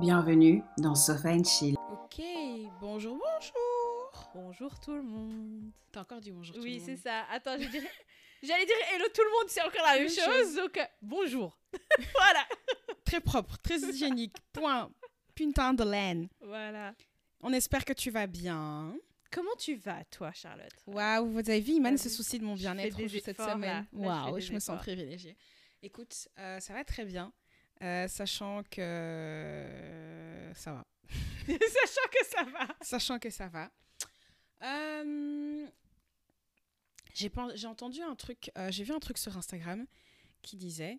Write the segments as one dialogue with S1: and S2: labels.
S1: Bienvenue dans Sofa and Chill.
S2: Ok, bonjour, bonjour.
S3: Bonjour tout le monde.
S2: T'as encore dit bonjour tout
S3: Oui,
S2: le
S3: c'est ça. Attends, je dirais- j'allais dire hello tout le monde, c'est encore la même
S2: Même
S3: chose.
S2: chose.
S3: Donc, euh, bonjour. voilà.
S2: Très propre, très hygiénique. Point. Putain de laine.
S3: Voilà.
S2: On espère que tu vas bien.
S3: Comment tu vas, toi, Charlotte?
S2: Waouh, vous avez vu, Iman se soucie de mon bien-être cette
S3: efforts,
S2: semaine. Waouh, je me sens privilégiée. Écoute, euh, ça va très bien, euh, sachant que euh, ça va.
S3: Sachant que ça va.
S2: Sachant que ça va. Euh, j'ai entendu un truc, euh, j'ai vu un truc sur Instagram qui disait,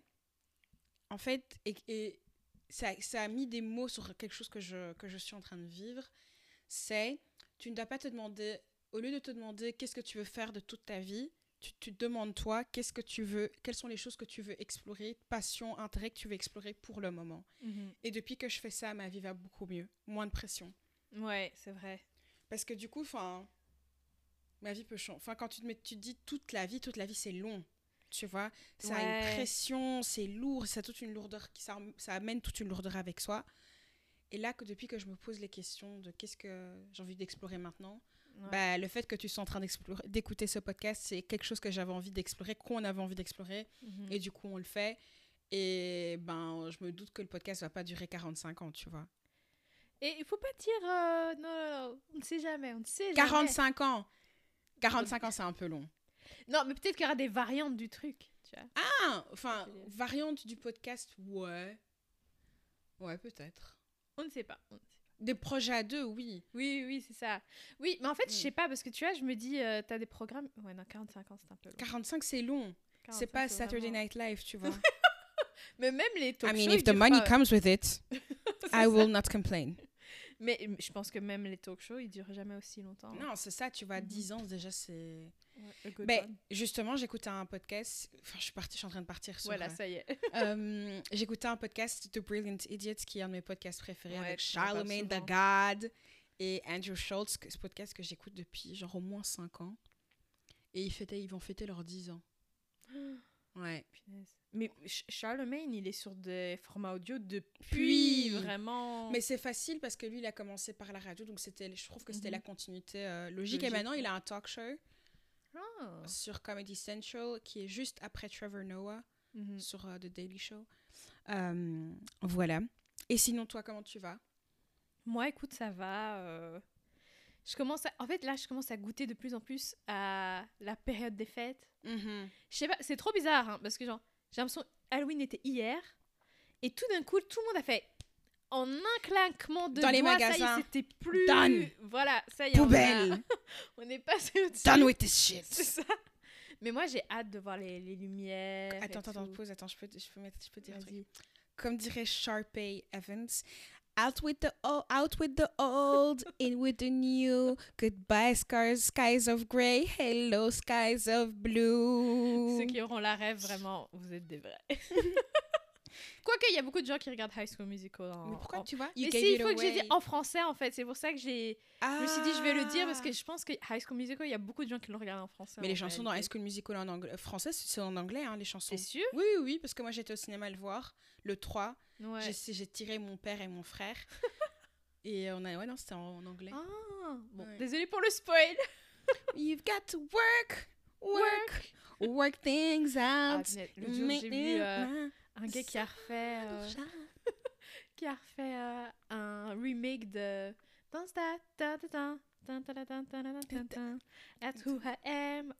S2: en fait, et, et ça, ça a mis des mots sur quelque chose que je, que je suis en train de vivre, c'est, tu ne dois pas te demander, au lieu de te demander qu'est-ce que tu veux faire de toute ta vie, tu, tu te demandes toi, qu'est-ce que tu veux, quelles sont les choses que tu veux explorer, passion, intérêt que tu veux explorer pour le moment. Et depuis que je fais ça, ma vie va beaucoup mieux, moins de pression.
S3: Ouais, c'est vrai.
S2: Parce que du coup, enfin, ma vie peut changer. Enfin, quand tu te, mets, tu te dis toute la vie, toute la vie, c'est long. Tu vois, ça a une pression, c'est lourd, ça, a toute une lourdeur, qui- ça, ça amène toute une lourdeur avec soi. Et là, que depuis que je me pose les questions de qu'est-ce que j'ai envie d'explorer maintenant,
S3: Ouais.
S2: bah, le fait que tu sois en train d'écouter ce podcast, c'est quelque chose que j'avais envie d'explorer, qu'on avait envie d'explorer,
S3: Mhm.
S2: et du coup, on le fait. Et ben, je me doute que le podcast va pas durer 45 ans, tu vois.
S3: Et il faut pas dire euh, non, non, non, on ne sait jamais, on ne sait jamais.
S2: 45 ans 45 ans, c'est un peu long.
S3: Non, mais peut-être qu'il y aura des variantes du truc, tu vois.
S2: Ah, enfin,
S3: Je veux dire.
S2: variante du podcast, ouais. Ouais, peut-être.
S3: On ne sait pas. on ne sait pas.
S2: Des projets à deux, oui.
S3: Oui, oui, c'est ça. Oui, mais en fait, je
S2: Mm.
S3: sais pas, parce que tu vois, je me dis, euh, t'as des programmes. Ouais, non, 45 ans, c'est un peu long.
S2: 45, c'est long. C'est
S3: 45,
S2: pas Saturday
S3: vraiment-
S2: Night Live, tu vois.
S3: Mais même les talk
S2: I mean,
S3: shows,
S2: if the money
S3: pas-
S2: comes with it, I will not complain.
S3: Mais je pense que même les talk shows, ils durent jamais aussi longtemps.
S2: Non, c'est ça, tu vois,
S3: Mhm.
S2: 10 ans déjà, c'est...
S3: Ouais, one.
S2: justement, j'écoutais un podcast, enfin, je suis partie, je suis en train de partir sur...
S3: Voilà,
S2: euh,
S3: ça y est.
S2: euh, j'écoutais un podcast, The Brilliant Idiots, qui est un de mes podcasts préférés,
S3: Ouais,
S2: avec Charlemagne the. God et Andrew Schultz, ce podcast que j'écoute depuis genre au moins 5 ans. Et ils, fêtaient, ils vont fêter leurs 10 ans. Ouais.
S3: Punaise. Mais Ch- Charlemagne, il est sur des formats audio depuis
S2: Puis-
S3: vraiment.
S2: Mais c'est facile parce que lui, il a commencé par la radio, donc c'était, je trouve que c'était
S3: Mhm.
S2: la continuité euh, logique. Et maintenant, il a un talk show
S3: Ah.
S2: sur Comedy Central qui est juste après Trevor Noah
S3: Mhm.
S2: sur euh, The Daily Show. Euh, voilà. Et sinon, toi, comment tu vas?
S3: Moi, écoute, ça va. Je commence à... En fait, là, je commence à goûter de plus en plus à la période des fêtes.
S2: Mhm.
S3: Je sais pas, c'est trop bizarre, hein, parce que genre, j'ai l'impression Halloween était hier, et tout d'un coup, tout le monde a fait en un claquement de
S2: Dans les magasins.
S3: c'était plus...
S2: Done.
S3: Voilà, ça y est, on a-
S2: Poubelle
S3: on, est passé au-dessus.
S2: Done with this shit
S3: C'est ça. Mais moi, j'ai hâte de voir les, les lumières.
S2: Attends, attends, attends, pause, attends, je peux, je peux, mettre, je peux dire un truc. Comme dirait Sharpay Evans, out with the old, out with the old, in with the new. Goodbye skies, skies of grey, hello skies of blue.
S3: Ceux qui auront la rêve, vraiment, vous êtes des vrais. Quoique, il y a beaucoup de gens qui regardent High School Musical en...
S2: Mais pourquoi
S3: en-
S2: tu vois
S3: Mais si, il faut que j'ai dit en français, en fait. C'est pour ça que j'ai...
S2: Ah.
S3: Je me suis dit, je vais le dire, parce que je pense que High School Musical, il y a beaucoup de gens qui l'ont regardé en français.
S2: Mais
S3: en
S2: les chansons dans High. School Musical en anglais, français, c'est en anglais, hein, les chansons.
S3: C'est sûr
S2: Oui, oui, oui, parce que moi j'étais au cinéma le voir, le 3.
S3: Ouais.
S2: J'ai- tiré mon père et mon frère. et on a, ouais, non, c'était en, en anglais.
S3: Ah, bon,
S2: Ouais.
S3: désolé pour le spoil.
S2: You've got to work, work, work things
S3: Ah,
S2: out.
S3: jour, j'ai vu euh, un gars qui a refait euh, qui a refait euh, un remake de Dance That ta ta ta who I am.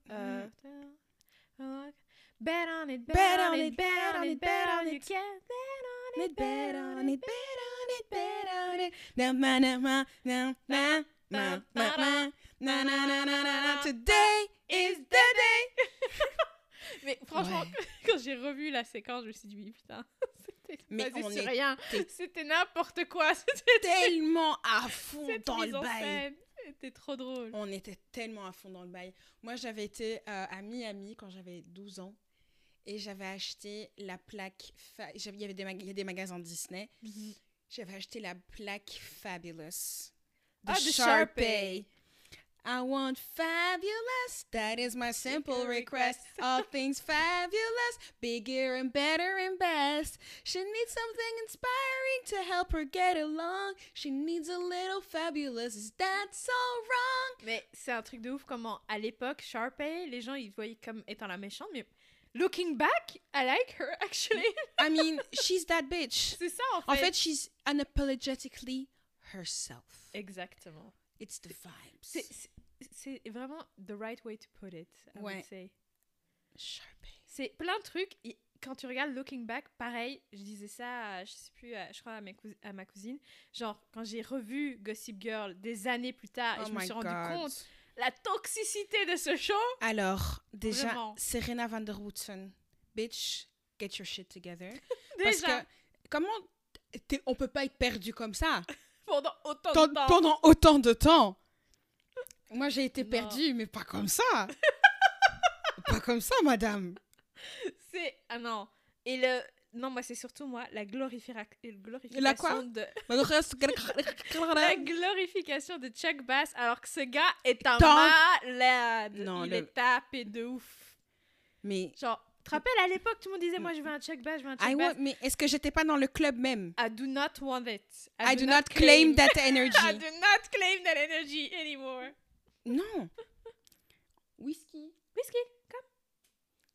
S3: Bet on it, bet on it, bet on it, bet on. You can bet on it,
S2: bet on it, bet on it, bet on it. Na, na, na, na, na, na, na. Today is the day.
S3: Mais franchement,
S2: Ouais.
S3: quand j'ai revu la séquence, je me suis dit, oui, putain, c'était
S2: Mais on
S3: sur
S2: est-
S3: rien. C'était n'importe quoi. C'était
S2: Tellement à fond dans le bail.
S3: C'était trop drôle.
S2: On était tellement à fond dans le bail. Moi, j'avais été euh, à Miami quand j'avais 12 ans et j'avais acheté la plaque. fa- Il y avait des, mag- il y a des magasins Disney. J'avais acheté la plaque Fabulous de
S3: Ah, de
S2: Sharpay. I want fabulous. That is my simple request. All things fabulous, bigger and better and best. She needs something inspiring to help her get along. She needs a little fabulous. Is that so wrong?
S3: Mais c'est un truc de ouf comment, à l'époque, Sharpay, les gens, ils voyaient comme étant la méchante, mais looking back, I like her, actually.
S2: I mean, she's that bitch.
S3: c'est ça, en fait.
S2: En fait, she's unapologetically herself.
S3: Exactement.
S2: It's the vibes.
S3: C'est- vraiment the right way to put it, I would say. C'est plein de trucs. et Quand tu regardes Looking Back, pareil, je disais ça, à- je sais plus, à- je crois à, mes cous- à ma cousine. Genre, quand j'ai revu Gossip Girl des années plus tard, et
S2: Oh
S3: je me suis rendu
S2: God.
S3: compte la toxicité de ce show.
S2: Alors, déjà,
S3: Vraiment.
S2: Serena van der Woodsen, bitch, get your shit together. Parce
S3: Déjà,
S2: que, comment on peut pas être perdu comme ça?
S3: Pendant autant
S2: Tant-
S3: de temps.
S2: pendant autant de temps Moi, j'ai été
S3: Non.
S2: perdue, mais pas comme ça. pas comme ça, madame.
S3: C'est. Ah non. Et le. Non, moi, c'est surtout moi, la, glorifira- glorification
S2: La quoi
S3: de. La glorification de Chuck Bass, alors que ce gars est un
S2: Tant-
S3: malade.
S2: Non,
S3: Il
S2: le-
S3: est tapé de ouf.
S2: Mais,
S3: Genre, tu te rappelles à l'époque, tout le monde disait Moi, je veux un Chuck Bass, je veux un Chuck
S2: I
S3: Bass.
S2: want- mais est-ce que j'étais pas dans le club même?
S3: I do not want it.
S2: I do not claim that
S3: I
S2: energy.
S3: do not claim that energy anymore.
S2: Non. Whisky.
S3: Whisky, comme.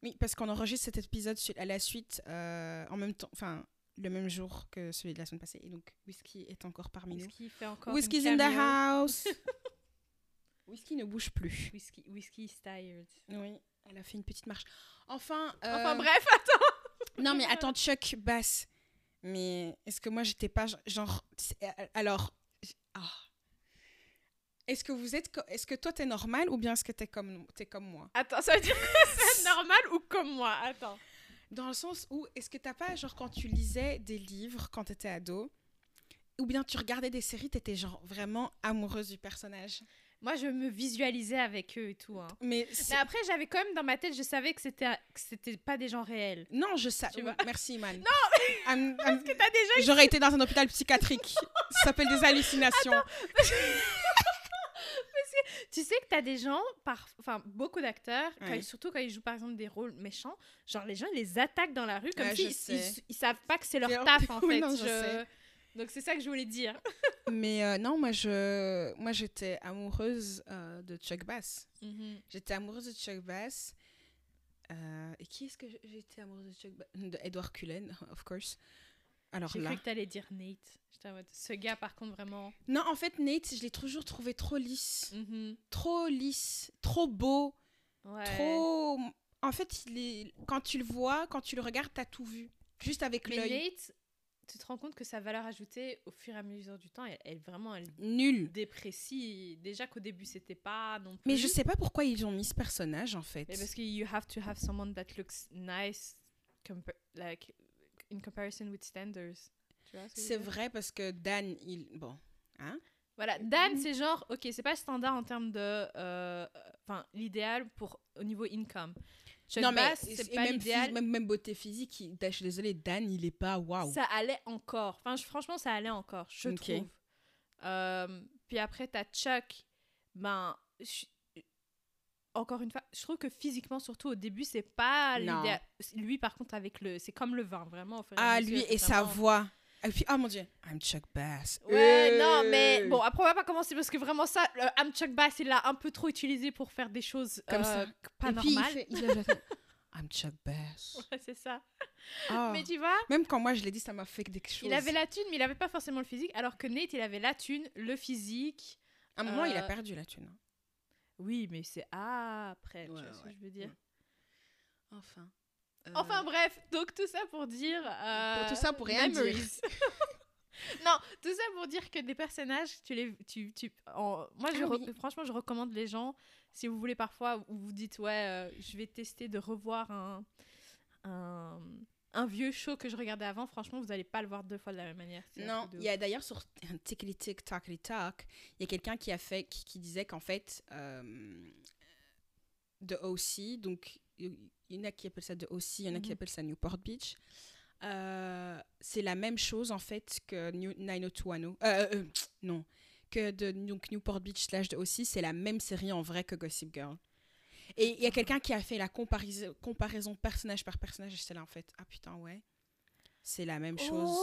S2: Oui, parce qu'on enregistre cet épisode à la suite euh, en même temps, enfin le même jour que celui de la semaine passée. Et donc Whisky est encore parmi nous.
S3: Whisky fait encore.
S2: Whisky's
S3: une
S2: in the house. Whisky ne bouge plus.
S3: Whisky, whisky is tired.
S2: Oui, elle a fait une petite marche. Enfin.
S3: Enfin
S2: euh,
S3: bref, attends.
S2: Non mais attends, Chuck Bass. Mais est-ce que moi j'étais pas gen- genre euh, alors ah. Est-ce que vous êtes est-ce que toi t'es normal ou bien est-ce que t'es comme comme moi?
S3: Attends, ça veut dire que c'est normal ou comme moi? Attends.
S2: Dans le sens où, est-ce que t'as pas, genre, quand tu lisais des livres quand t'étais ado, ou bien tu regardais des séries, t'étais, genre, vraiment amoureuse du personnage?
S3: Moi, je me visualisais avec eux et tout. Hein.
S2: Mais,
S3: après, j'avais quand même dans ma tête, je savais que c'était que c'était pas des gens réels.
S2: non, je sais.
S3: Vois.
S2: Merci, man. Non
S3: Parce que t'as déjà
S2: J'aurais été dans un hôpital psychiatrique. Ça s'appelle des hallucinations.
S3: Tu sais que t'as des gens, par... enfin beaucoup d'acteurs, quand
S2: Ouais.
S3: ils- surtout quand ils jouent par exemple des rôles méchants, genre les gens les attaquent dans la rue comme
S2: Ouais,
S3: si ils, ils- ils savent pas que c'est leur taf en
S2: Oui,
S3: fait.
S2: non, je
S3: Je-
S2: sais.
S3: Donc c'est ça que je voulais dire.
S2: Mais euh, non, moi, je, moi, j'étais amoureuse euh, de Chuck Bass. J'étais amoureuse de Chuck Bass. Euh, et qui est-ce que j'étais amoureuse de Chuck Bass De Edward Cullen, of course. Alors
S3: J'ai cru que t'allais dire Nate. Ce gars par contre vraiment.
S2: Non, en fait, Nate, je l'ai toujours trouvé trop lisse.
S3: Mhm.
S2: Trop lisse, trop beau,
S3: Ouais.
S2: trop. En fait, il est... quand tu le vois, quand tu le regardes, t'as tout vu. Juste avec l'œil.
S3: Nate, tu te rends compte que sa valeur ajoutée au fur et à mesure du temps, elle, elle vraiment elle
S2: Nul.
S3: déprécie. Déjà qu'au début c'était pas non plus.
S2: Mais je sais pas pourquoi ils ont mis ce personnage, en fait.
S3: Mais parce que you have to have someone that looks nice, like in comparison with standards. Ce
S2: C'est vrai parce que Dan, il. Bon. Hein?
S3: Voilà, Dan, c'est genre, ok, c'est pas standard en termes de, euh, enfin, l'idéal pour au niveau income. Chuck
S2: non, mais
S3: Bass, c'est pas
S2: même, même, même beauté physique, il- je suis désolée, Dan, il est pas waouh.
S3: Ça allait encore. Enfin, je- franchement, ça allait encore, je
S2: Ok.
S3: trouve. Euh, puis après, t'as Chuck. Ben, je- encore une fois, je trouve que physiquement, surtout au début, c'est pas l'idéal. Lui, par contre, avec le, c'est comme le vin, vraiment. au
S2: Ah, lui et sa voix. Et puis, oh mon dieu, I'm Chuck Bass.
S3: Ouais, non, mais
S2: Euh.
S3: bon, après, on va pas commencer parce que vraiment, ça, le I'm Chuck Bass, il l'a un peu trop utilisé pour faire des choses
S2: Comme
S3: euh,
S2: ça.
S3: pas
S2: Et puis, il fait- il a- I'm Chuck Bass.
S3: Ouais, c'est ça.
S2: Ah.
S3: Mais tu vois,
S2: Même quand moi je l'ai dit, ça m'a fait quelque chose.
S3: il avait la thune, mais il avait pas forcément le physique, alors que Nate, il avait la thune, le physique.
S2: À un moment, il a
S3: Euh,
S2: perdu la thune.
S3: Oui, mais c'est après,
S2: Ouais,
S3: tu vois ce que je veux dire.
S2: Enfin.
S3: Enfin bref, donc tout ça pour dire... euh,
S2: tout ça pour rien dire.
S3: non, tout ça pour dire que des personnages, tu les... Tu, tu, en- moi, je
S2: Ah oui.
S3: franchement, je recommande les gens, si vous voulez parfois, ou vous dites, ouais, euh, je vais tester de revoir un, un, un vieux show que je regardais avant, franchement, vous n'allez pas le voir deux fois de la même manière.
S2: Non, il y a d'ailleurs sur un Tickly Tick Talkly Talk, il y a quelqu'un qui a fait, qui, qui disait qu'en fait, euh, de OC, donc il y en a qui appellent ça de OC, il y en a qui
S3: Mhm.
S2: appellent ça Newport Beach. euh, c'est la même chose en fait que New- 90210. Euh, euh, non, que de donc, Newport Beach slash de aussi, c'est la même série en vrai que Gossip Girl. Et il y a quelqu'un qui a fait la comparaison, comparaison personnage par personnage et j'étais là en fait, ah putain ouais, c'est la même chose.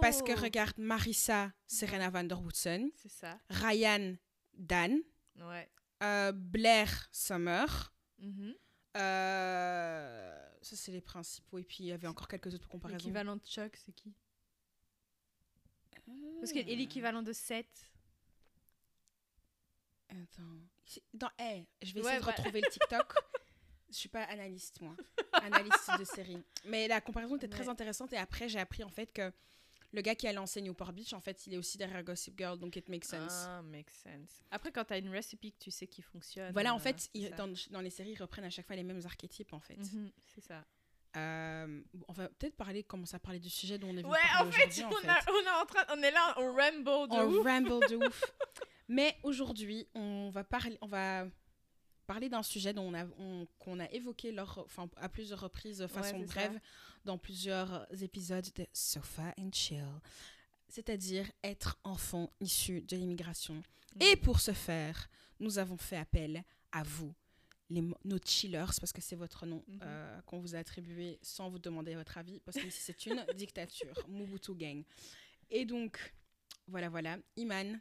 S2: Parce que
S3: Oh.
S2: regarde, Marissa, Serena van der Woodsen,
S3: C'est ça.
S2: Ryan, Dan,
S3: Ouais.
S2: euh, Blair, Summer,
S3: Mhm.
S2: Euh, ça c'est les principaux. Et puis il y avait encore quelques autres comparaisons.
S3: L'équivalent de Chuck, c'est qui Parce
S2: Hmm.
S3: que l'équivalent de 7.
S2: Attends. Dans, eh, je vais
S3: Ouais,
S2: essayer de
S3: voilà.
S2: retrouver le TikTok. je suis pas analyste, moi. Analyste de série. Mais la comparaison était très intéressante. Et après, j'ai appris en fait que le gars qui a lancé Newport Beach, en fait, il est aussi derrière Gossip Girl. Donc, it makes sense.
S3: Ah, makes sense. Après, quand t'as une recipe que tu sais qui fonctionne.
S2: Voilà, en
S3: euh,
S2: fait, ils- dans, dans les séries, ils reprennent à chaque fois les mêmes archétypes, en fait.
S3: Mhm, c'est ça.
S2: Euh, on va peut-être parler, commencer à parler du sujet dont on est venu
S3: Ouais,
S2: parler
S3: en fait,
S2: en
S3: on,
S2: fait.
S3: a- on est en train, on est là, on ramble de
S2: on
S3: ouf.
S2: ramble de ouf. Mais aujourd'hui, on va parler, on va parler d'un sujet dont on a, on- qu'on a évoqué lors, enfin, à plusieurs reprises de façon
S3: c'est ça.
S2: brève dans plusieurs épisodes de Sofa and Chill, c'est-à-dire être enfant issu de l'immigration.
S3: Mhm.
S2: Et pour ce faire, nous avons fait appel à vous, les, nos chillers, parce que c'est votre nom
S3: Mhm.
S2: euh, qu'on vous a attribué sans vous demander votre avis, parce que c'est une dictature, Mobutu Gang. Et donc, voilà, voilà. Iman,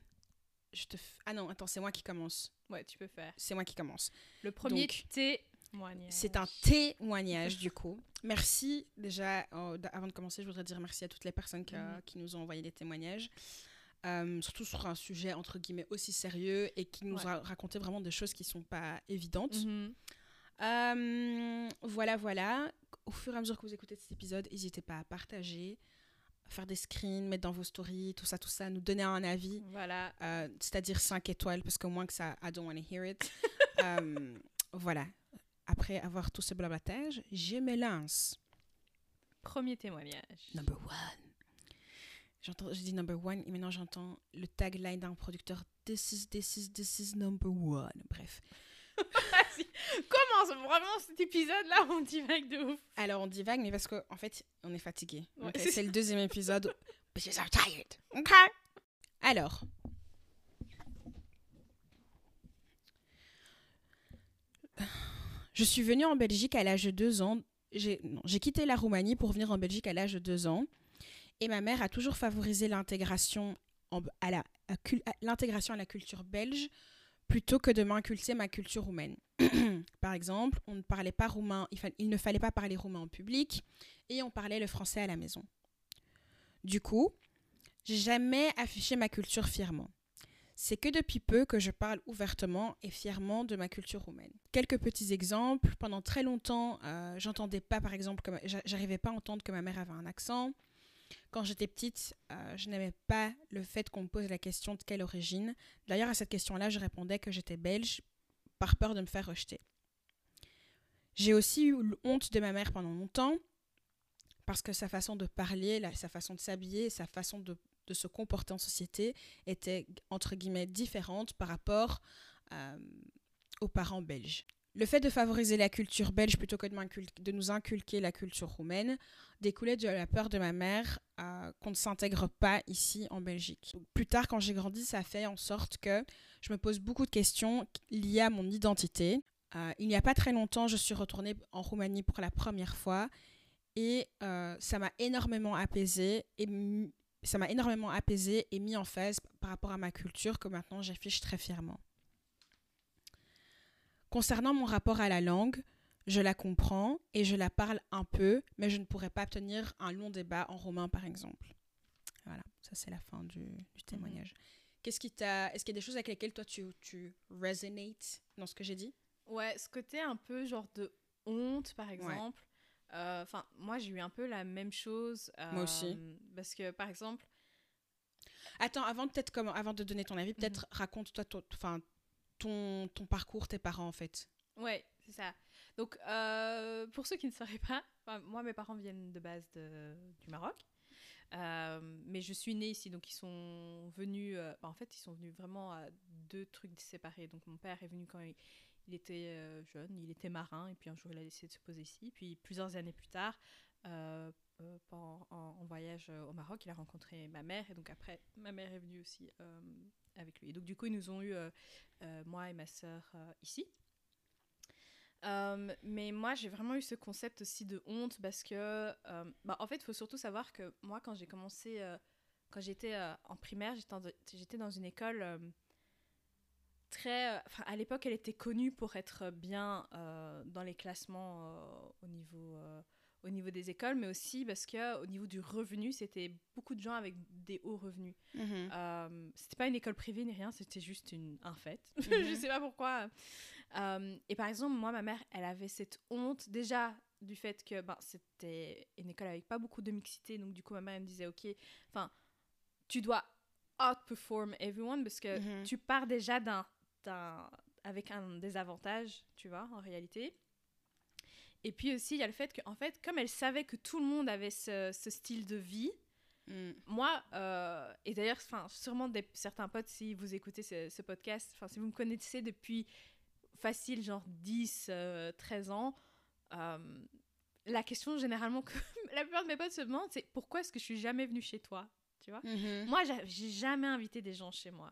S2: je te... f- Ah non, attends, c'est moi qui commence.
S3: Ouais, tu peux faire.
S2: C'est moi qui commence.
S3: Le premier
S2: Donc,
S3: témoignage.
S2: C'est un témoignage du coup. Merci déjà, euh, avant de commencer, je voudrais dire merci à toutes les personnes qui,
S3: Mhm.
S2: qui nous ont envoyé des témoignages. Euh, surtout sur un sujet entre guillemets aussi sérieux et qui nous
S3: Ouais.
S2: a raconté vraiment des choses qui sont pas évidentes.
S3: Mhm.
S2: Euh, voilà, voilà. Au fur et à mesure que vous écoutez cet épisode, n'hésitez pas à partager, faire des screens, mettre dans vos stories, tout ça, tout ça, nous donner un avis,
S3: Voilà.
S2: euh, c'est-à-dire 5 étoiles, parce qu'au moins que ça, I don't want to hear it. Euh, voilà. Après avoir tout ce blablatage, je me lance.
S3: Premier témoignage.
S2: Number one. J'entends, je dis number one, et maintenant j'entends le tagline d'un producteur This is, this is, this is number one. Bref.
S3: Vas-y. Commence vraiment cet épisode-là, on divague de ouf.
S2: Alors on divague, mais parce qu'en en fait, on est fatigué.
S3: Ouais, c'est
S2: le deuxième épisode. Because I'm tired. Ok. Alors. Je suis venue en Belgique à l'âge de deux ans. J'ai quitté la Roumanie pour venir en Belgique à l'âge de deux ans. Et ma mère a toujours favorisé l'intégration à- l'intégration à la culture belge plutôt que de m'inculter ma culture roumaine. Par exemple, on ne parlait pas roumain, il, ne fallait pas parler roumain en public et on parlait le français à la maison. Du coup, j'ai jamais affiché ma culture fièrement. C'est que depuis peu que je parle ouvertement et fièrement de ma culture roumaine. Quelques petits exemples. Pendant très longtemps, euh, j'entendais pas, par exemple, j'arrivais pas à entendre que ma mère avait un accent. Quand j'étais petite, euh, je n'aimais pas le fait qu'on me pose la question de quelle origine. D'ailleurs, à cette question-là, je répondais que j'étais belge par peur de me faire rejeter. J'ai aussi eu honte de ma mère pendant longtemps parce que sa façon de parler, sa façon de s'habiller, sa façon de, de se comporter en société était entre guillemets différente par rapport euh, aux parents belges. Le fait de favoriser la culture belge plutôt que de, nous inculquer la culture roumaine découlait de la peur de ma mère euh, qu'on ne s'intègre pas ici en Belgique. Plus tard, quand j'ai grandi, ça fait en sorte que je me pose beaucoup de questions liées à mon identité. Euh, il n'y a pas très longtemps, je suis retournée en Roumanie pour la première fois et euh, ça m'a énormément apaisée et ça m'a énormément apaisée et mis en phase par rapport à ma culture que maintenant j'affiche très fièrement. Concernant mon rapport à la langue, je la comprends et je la parle un peu, mais je ne pourrais pas tenir un long débat en romain, par exemple. Voilà, ça c'est la fin du, du témoignage. Qu'est-ce qui t'a... Est-ce qu'il y a des choses avec lesquelles toi tu, tu resonates dans ce que j'ai dit?
S3: Ouais, ce côté un peu genre de honte, par exemple. Euh, Enfin, moi, j'ai eu un peu la même chose.
S2: Moi aussi.
S3: euh, Parce que, par exemple,
S2: Attends, avant peut-être comme avant de donner ton avis, peut-être raconte-toi ton, enfin, ton, ton parcours, tes parents en fait.
S3: Ouais, c'est ça. Donc, euh, pour ceux qui ne sauraient pas, moi, mes parents viennent de base de- du Maroc. Euh, mais je suis née ici, donc ils sont venus. euh, bah, en fait, ils sont venus vraiment à deux trucs séparés. Donc, mon père est venu quand il, il était jeune, il était marin, et puis un jour, il a décidé de se poser ici. Puis, plusieurs années plus tard, euh, euh, en, voyage euh, au Maroc. Il a rencontré ma mère et donc après, ma mère est venue aussi avec lui. Et donc du coup, ils nous ont eu, moi et ma sœur, ici. Mais moi, j'ai vraiment eu ce concept aussi de honte parce que, bah, en fait, il faut surtout savoir que moi, quand j'ai commencé, quand j'étais en primaire, j'étais dans, une école très. Enfin, à l'époque, elle était connue pour être bien dans les classements au niveau. Au niveau des écoles, mais aussi parce que au niveau du revenu, c'était beaucoup de gens avec des hauts revenus.
S2: Mhm.
S3: Euh, c'était pas une école privée ni rien, c'était juste une, un fait.
S2: Mhm.
S3: je sais pas pourquoi. Euh, et par exemple, moi, ma mère, elle avait cette honte déjà du fait que ben, c'était une école avec pas beaucoup de mixité. Donc, du coup, ma mère elle me disait, OK, enfin, tu dois outperform everyone parce que
S2: Mhm.
S3: tu pars déjà d'un, avec un désavantage, tu vois, en réalité. Et puis aussi, il y a le fait qu'en fait, comme elle savait que tout le monde avait ce, ce style de vie,
S2: Mm.
S3: moi, euh, et d'ailleurs, sûrement des, certains potes, si vous écoutez ce, ce podcast, si vous me connaissez depuis facile, genre 10, euh, 13 ans, euh, la question généralement que la plupart de mes potes se demandent, c'est pourquoi est-ce que je suis jamais venue chez toi Tu vois?
S2: Mhm.
S3: Moi, j'a- j'ai jamais invité des gens chez moi.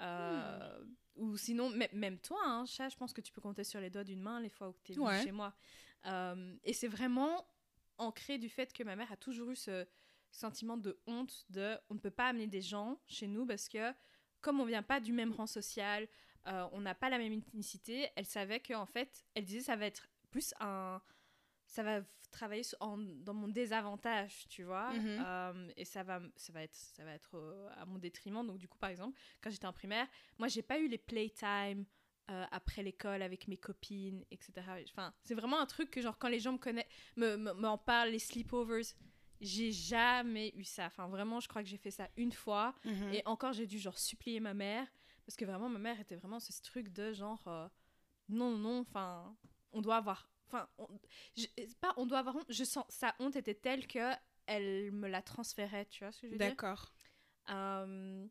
S3: Euh, Ou sinon, même toi, hein, chat, je pense que tu peux compter sur les doigts d'une main les fois où tu es venu
S2: Ouais.
S3: chez moi. Euh, et c'est vraiment ancré du fait que ma mère a toujours eu ce sentiment de honte de on ne peut pas amener des gens chez nous parce que comme on vient pas du même rang social, euh, on n'a pas la même ethnicité, elle savait que en fait, elle disait ça va être plus un ça va travailler en- dans mon désavantage, tu vois,
S2: Mhm.
S3: Euh, et ça va, ça va être, ça va être à mon détriment. Donc du coup, par exemple, quand j'étais en primaire, moi, j'ai pas eu les playtime euh, après l'école avec mes copines, etc. Enfin, c'est vraiment un truc que genre quand les gens me connaissent, me, me, m'en parlent, les sleepovers, j'ai jamais eu ça. Enfin, vraiment, je crois que j'ai fait ça une fois.
S2: Mhm.
S3: Et encore, j'ai dû genre supplier ma mère parce que vraiment, ma mère était vraiment ce truc de genre euh, non, non, enfin, on doit avoir, enfin, on- je- c'est pas on doit avoir honte. Je sens sa honte était telle que elle me la transférait, tu vois ce que je veux dire?
S2: D'accord.
S3: Euh,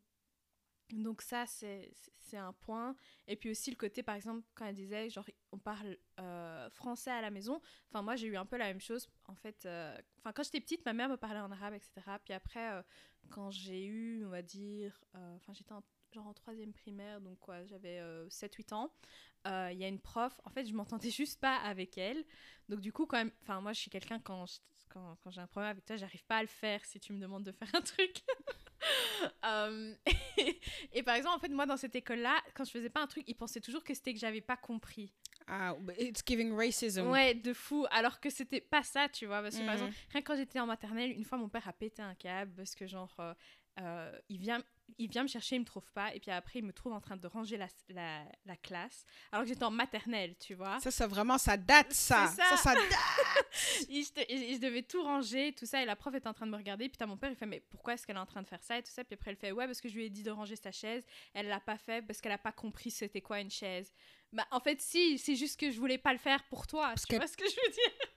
S3: donc ça, c'est un point. Et puis aussi le côté, par exemple, quand elle disait, genre, on parle euh, français à la maison. Enfin, moi, j'ai eu un peu la même chose. En fait, euh, quand j'étais petite, ma mère me parlait en arabe, etc. Puis après, euh, quand j'ai eu, on va dire, enfin, j'étais en, genre en troisième primaire, donc quoi, j'avais 7-8 ans. Il y a une prof, en fait, je m'entendais juste pas avec elle. Donc du coup, quand même, enfin, moi, je suis quelqu'un, quand quand, quand j'ai un problème avec toi, j'arrive pas à le faire si tu me demandes de faire un truc. Euh, et, et par exemple, en fait, moi, dans cette école-là, quand je faisais pas un truc, ils pensaient toujours que c'était que j'avais pas compris.
S2: Ah, but it's giving racism.
S3: Ouais, de fou. Alors que c'était pas ça, tu vois. Parce que par
S2: Mhm.
S3: exemple, rien que quand j'étais en maternelle, une fois, mon père a pété un câble parce que, genre, euh, euh, il, vient, il vient me chercher, il me trouve pas. Et puis après, il me trouve en train de ranger la, la, la classe. Alors que j'étais en maternelle, tu vois.
S2: Ça, ça vraiment, ça date, ça.
S3: C'est
S2: Ça,
S3: ça.
S2: ça date.
S3: Et je, te- et je devais tout ranger, tout ça, et la prof est en train de me regarder, puis t'as mon père, il fait, mais pourquoi est-ce qu'elle est en train de faire ça, et tout ça, puis après elle fait, ouais, parce que je lui ai dit de ranger sa chaise, elle l'a pas fait, parce qu'elle a pas compris c'était quoi une chaise. Bah, en fait, si, c'est juste que je voulais pas le faire pour toi, tu
S2: que-
S3: vois ce que je veux dire?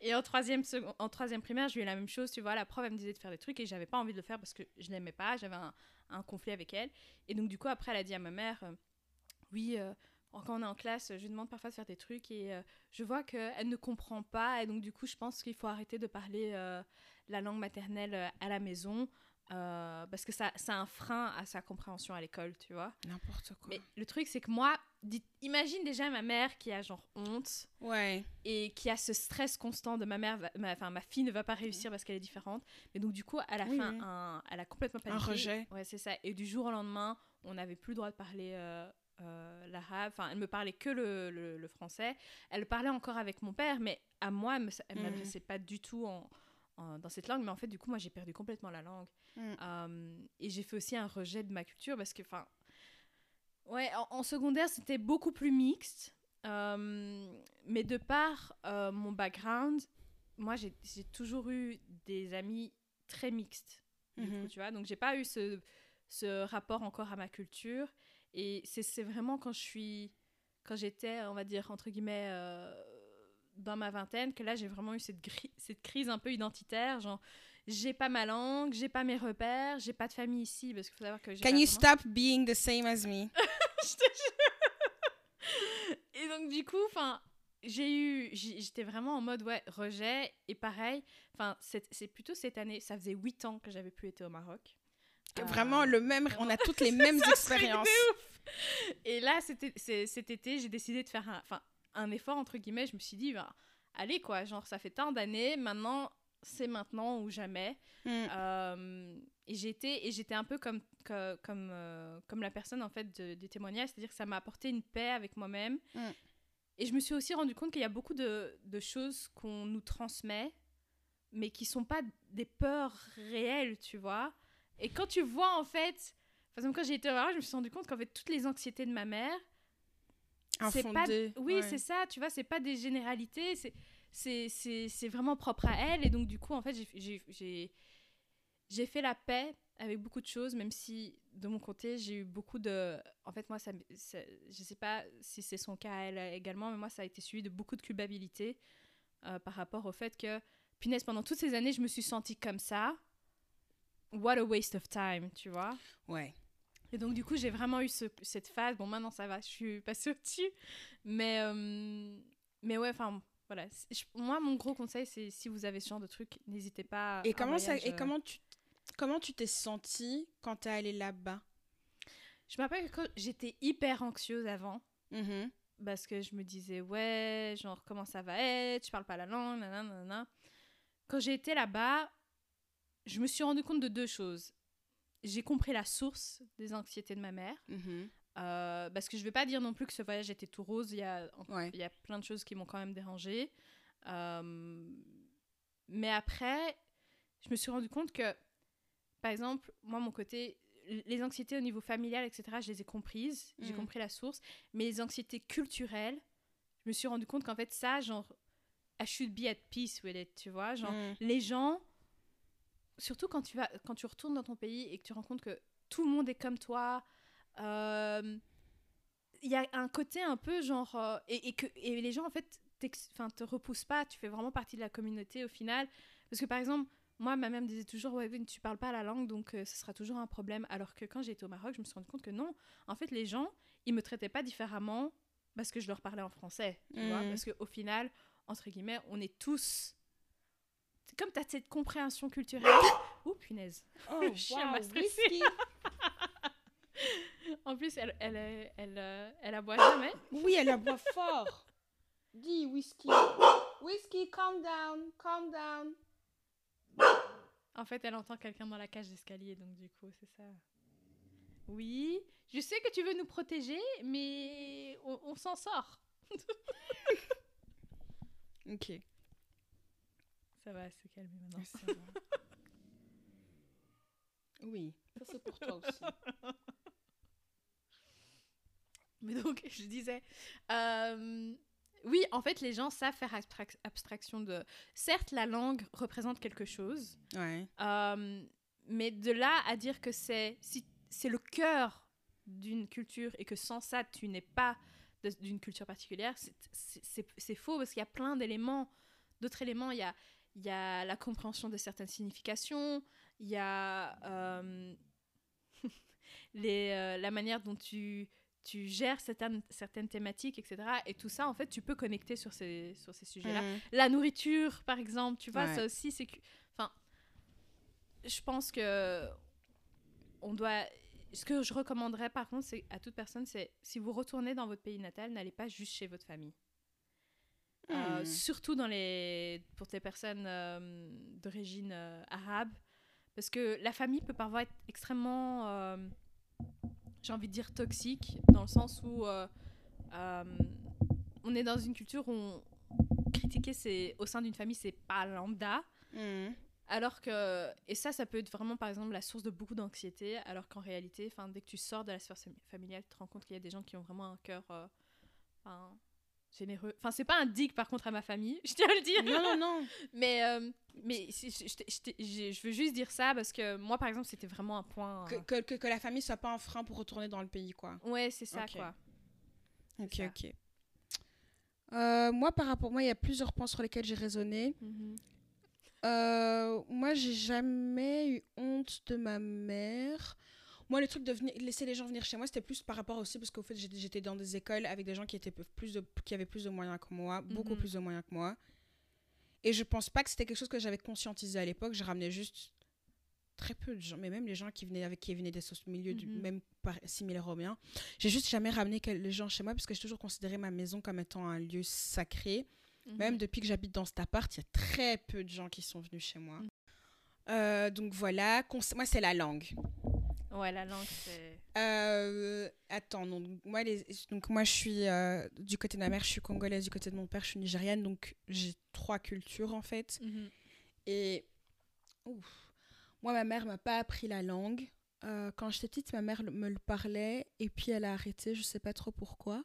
S3: Et en troisième, second- en troisième primaire, j'ai eu la même chose, tu vois, la prof, elle me disait de faire des trucs, et j'avais pas envie de le faire parce que je l'aimais pas, j'avais un, conflit avec elle, et donc du coup, après, elle a dit à ma mère, euh, oui, euh, quand on est en classe, je lui demande parfois de faire des trucs, et... euh, je vois qu'elle ne comprend pas et donc du coup je pense qu'il faut arrêter de parler la langue maternelle à la maison euh, parce que ça, c'est un frein à sa compréhension à l'école, tu vois.
S2: N'importe quoi.
S3: Mais le truc c'est que moi, imagine déjà ma mère qui a genre honte
S2: Ouais.
S3: et qui a ce stress constant de ma mère, va- ma, enfin ma fille ne va pas réussir parce qu'elle est différente. Mais donc du coup elle a
S2: Oui,
S3: fait
S2: oui.
S3: un, elle a complètement
S2: Un
S3: paniqué.
S2: rejet.
S3: Ouais c'est ça. Et du jour au lendemain, on n'avait plus le droit de parler euh, euh, l'arabe. Enfin, elle me parlait que le, le- le français. Elle parlait encore avec mon père, mais à moi, elle
S2: Mhm.
S3: m'adressait pas du tout en, en- dans cette langue. Mais en fait, du coup, moi, j'ai perdu complètement la langue.
S2: Mm.
S3: Euh, et j'ai fait aussi un rejet de ma culture parce que, enfin, ouais, en, en secondaire, c'était beaucoup plus mixte. Euh, mais de par euh, mon background, moi, j'ai toujours eu des amis très mixtes.
S2: Mhm.
S3: coup, tu vois. Donc, j'ai pas eu ce, ce rapport encore à ma culture. Et c'est c'est vraiment quand je suis. Quand j'étais, on va dire, entre guillemets, euh, dans ma vingtaine, que là, j'ai vraiment eu cette, cette crise un peu identitaire. Genre, j'ai pas ma langue, j'ai pas mes repères, j'ai pas de famille ici. Parce qu'il faut savoir que j'ai.
S2: Can you
S3: vraiment-
S2: stop being the same as me?
S3: Je te jure. Et donc, du coup, enfin, j'ai eu, j'étais vraiment en mode ouais rejet et pareil. Enfin, c'est c'est plutôt cette année. Ça faisait huit ans que j'avais plus été au Maroc. Euh,
S2: Vraiment, le même, on a toutes les mêmes
S3: ça
S2: expériences.
S3: Et là, c'était cet été, j'ai décidé de faire un, enfin, un effort entre guillemets. Je me suis dit, ben, allez quoi, genre ça fait tant d'années, maintenant c'est maintenant ou jamais.
S2: Mm.
S3: Euh, et j'étais et j'étais un peu comme que- comme euh, comme la personne en fait de- du témoignage, c'est-à-dire que ça m'a apporté une paix avec moi-même.
S2: Mm.
S3: Et je me suis aussi rendu compte qu'il y a beaucoup de, de choses qu'on nous transmet, mais qui sont pas des peurs réelles, tu vois. Et quand tu vois en fait, par exemple quand j'ai été Maroc, je me suis rendu compte qu'en fait toutes les anxiétés de ma mère, c'est pas oui
S2: ouais.
S3: c'est ça tu vois c'est pas des généralités c'est c'est vraiment propre à elle et donc du coup en fait j'ai fait la paix avec beaucoup de choses même si de mon côté j'ai eu beaucoup de en fait moi ça, ça je sais pas si c'est son cas à elle également mais moi ça a été suivi de beaucoup de culpabilité euh, par rapport au fait que punaise pendant toutes ces années je me suis sentie comme ça what a waste of time tu vois
S2: Ouais.
S3: Et donc, du coup, j'ai vraiment eu ce- cette phase. Bon, maintenant, ça va, je suis passée au-dessus. Mais, euh, mais ouais, enfin, voilà. Je- moi, mon gros conseil, c'est si vous avez ce genre de truc, n'hésitez pas.
S2: Et
S3: un
S2: comment, ça,
S3: voyage,
S2: et
S3: euh,
S2: comment tu comment tu t'es sentie quand t'es allée là-bas?
S3: Je me rappelle que j'étais hyper anxieuse avant.
S2: Mhm.
S3: Parce que je me disais, ouais, genre, comment ça va être? Je parle pas la langue, nanana. Quand j'ai été là-bas, je me suis rendu compte de deux choses. J'ai compris la source des anxiétés de ma mère.
S2: Mhm.
S3: Euh, parce que je vais pas dire non plus que ce voyage était tout rose. Il y a,
S2: Ouais.
S3: il y a plein de choses qui m'ont quand même dérangée. Euh, mais après, je me suis rendu compte que, par exemple, moi, mon côté, les anxiétés au niveau familial, etc., je les ai comprises. J'ai
S2: Mhm.
S3: compris la source. Mais les anxiétés culturelles, je me suis rendu compte qu'en fait, ça, genre, I should be at peace with it, tu vois. Genre,
S2: Mm.
S3: les gens, surtout quand tu, vas, quand tu retournes dans ton pays et que tu rends compte que tout le monde est comme toi, euh, il y a un côté un peu genre. euh, et, et que, et les gens, en fait, te repoussent pas, tu fais vraiment partie de la communauté au final. Parce que par exemple, moi, ma mère me disait toujours Ouais, tu parles pas la langue, donc euh, ce sera toujours un problème. Alors que quand j'étais au Maroc, je me suis rendu compte que non. En fait, les gens, ils me traitaient pas différemment parce que je leur parlais en français. Tu vois
S2: Mhm.
S3: Parce qu'au final, entre guillemets, on est tous. Comme tu as cette compréhension culturelle. Ouh, punaise.
S2: Oh,
S3: Le chien m'a stressé.
S2: whisky.
S3: En plus, elle, elle, elle, elle, euh, elle aboie jamais.
S2: Oui, elle aboie fort. Dis, whisky. Whisky, calm down, calm down.
S3: En fait, elle entend quelqu'un dans la cage d'escalier, donc du coup, c'est ça. Oui, je sais que tu veux nous protéger, mais on, on s'en sort.
S2: Ok.
S3: Ça va se calmer maintenant.
S2: Ça va. Oui, ça c'est pour toi aussi.
S3: Mais donc, je disais, euh, oui, en fait, les gens savent faire abstrac- abstraction de. Certes, la langue représente quelque chose,
S2: Ouais.
S3: euh, mais de là à dire que c'est si c'est le cœur d'une culture et que sans ça, tu n'es pas d'une culture particulière, c'est faux parce qu'il y a plein d'éléments, d'autres éléments. Il y a, il y a la compréhension de certaines significations, il y a euh, les, euh, la manière dont tu, tu gères certaines, certaines thématiques, etc. Et tout ça, en fait, tu peux connecter sur ces, sur ces sujets-là.
S2: Mm.
S3: La nourriture, par exemple, tu vois,
S2: Ouais.
S3: ça aussi, c'est que. Enfin, je pense que. On doit. Ce que je recommanderais, par contre, à toute personne, c'est si vous retournez dans votre pays natal, n'allez pas juste chez votre famille. Euh,
S2: Mm.
S3: surtout dans les, pour les personnes euh, d'origine euh, arabe. Parce que la famille peut parfois être extrêmement, j'ai envie de dire, toxique, dans le sens où on est dans une culture où on, critiquer c'est, au sein d'une famille, c'est pas lambda.
S2: Mm.
S3: Alors que, et ça, ça peut être vraiment par exemple la source de beaucoup d'anxiété, alors qu'en réalité, dès que tu sors de la sphère fami- familiale, tu te rends compte qu'il y a des gens qui ont vraiment un cœur généreux. Enfin, c'est pas un dig par contre à ma famille, je tiens à le dire.
S2: Non, non, non.
S3: Mais, euh, mais je, veux juste dire ça parce que moi, par exemple, c'était vraiment un point.
S2: Que,
S3: euh,
S2: que, que, que la famille soit pas un frein pour retourner dans le pays, quoi.
S3: Ouais, c'est ça, quoi.
S2: Ok,
S3: ça.
S2: ok. Euh, moi, par rapport, moi, il y a plusieurs points sur lesquels j'ai raisonné.
S3: Mhm.
S2: Euh, moi, j'ai jamais eu honte de ma mère. Moi, le truc de venir, laisser les gens venir chez moi, c'était plus par rapport aussi parce qu'au fait, j'étais dans des écoles avec des gens qui, étaient plus de, qui avaient plus de moyens que moi, beaucoup
S3: Mhm.
S2: plus de moyens que moi. Et je pense pas que c'était quelque chose que j'avais conscientisé à l'époque. Je ramenais juste très peu de gens, mais même les gens qui venaient, avec, qui venaient des milieux du,
S3: Mhm.
S2: même par, similaires aux miens. J'ai juste jamais ramené les gens chez moi parce que j'ai toujours considéré ma maison comme étant un lieu sacré.
S3: Mhm.
S2: Même depuis que j'habite dans cet appart, il y a très peu de gens qui sont venus chez moi. Euh, donc voilà, Cons- moi c'est la langue.
S3: Ouais, la langue, c'est.
S2: Euh, attends, donc moi, les, donc moi je suis euh, du côté de ma mère, je suis congolaise, du côté de mon père, je suis nigériane, donc j'ai trois cultures en fait.
S3: Mhm.
S2: Et ouf, moi, ma mère m'a pas appris la langue. Euh, quand j'étais petite, ma mère me le parlait et puis elle a arrêté, je sais pas trop pourquoi.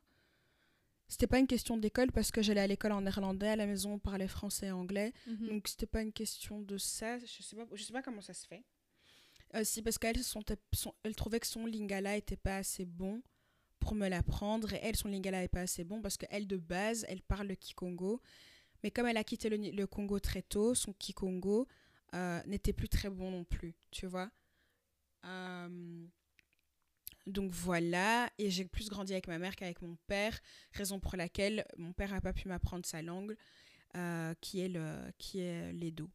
S2: C'était pas une question d'école parce que j'allais à l'école en néerlandais, à la maison on parlait français et anglais.
S3: Mhm.
S2: Donc c'était pas une question de ça. Je sais pas, je sais pas comment ça se fait. Euh, si parce qu'elle trouvait que son lingala était pas assez bon pour me l'apprendre et elle son lingala est pas assez bon parce qu'elle de base elle parle le kikongo. Mais comme elle a quitté le Congo très tôt, son kikongo euh, n'était plus très bon non plus, tu vois. Euh, donc voilà, et j'ai plus grandi avec ma mère qu'avec mon père, raison pour laquelle mon père n'a pas pu m'apprendre sa langue, euh, qui est le qui est l'edo.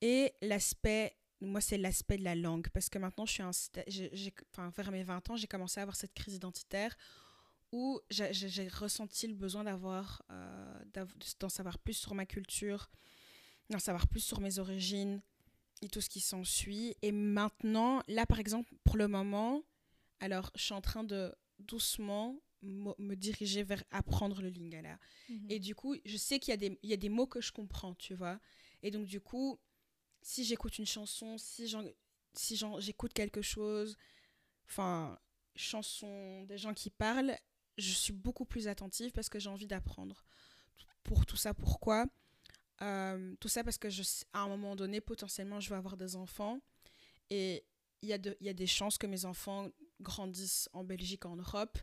S2: Et l'aspect, moi c'est l'aspect de la langue, parce que maintenant je suis enfin, vers mes 20 ans, j'ai commencé à avoir cette crise identitaire où j'ai, ressenti le besoin d'avoir, euh, d'en savoir plus sur ma culture, d'en savoir plus sur mes origines et tout ce qui s'ensuit. Et maintenant, là par exemple, pour le moment, alors je suis en train de doucement me diriger vers apprendre le lingala.
S3: Mhm.
S2: Et du coup, je sais qu'il y, a des- il y a des mots que je comprends, tu vois. Et donc, du coup, si j'écoute une chanson, si j'écoute quelque chose, enfin, chanson des gens qui parlent, je suis beaucoup plus attentive parce que j'ai envie d'apprendre. Pour tout ça, pourquoi? Euh, Tout ça parce que je, à un moment donné, potentiellement, je vais avoir des enfants. Et il y, a de- il y a des chances que mes enfants grandissent en Belgique, en Europe.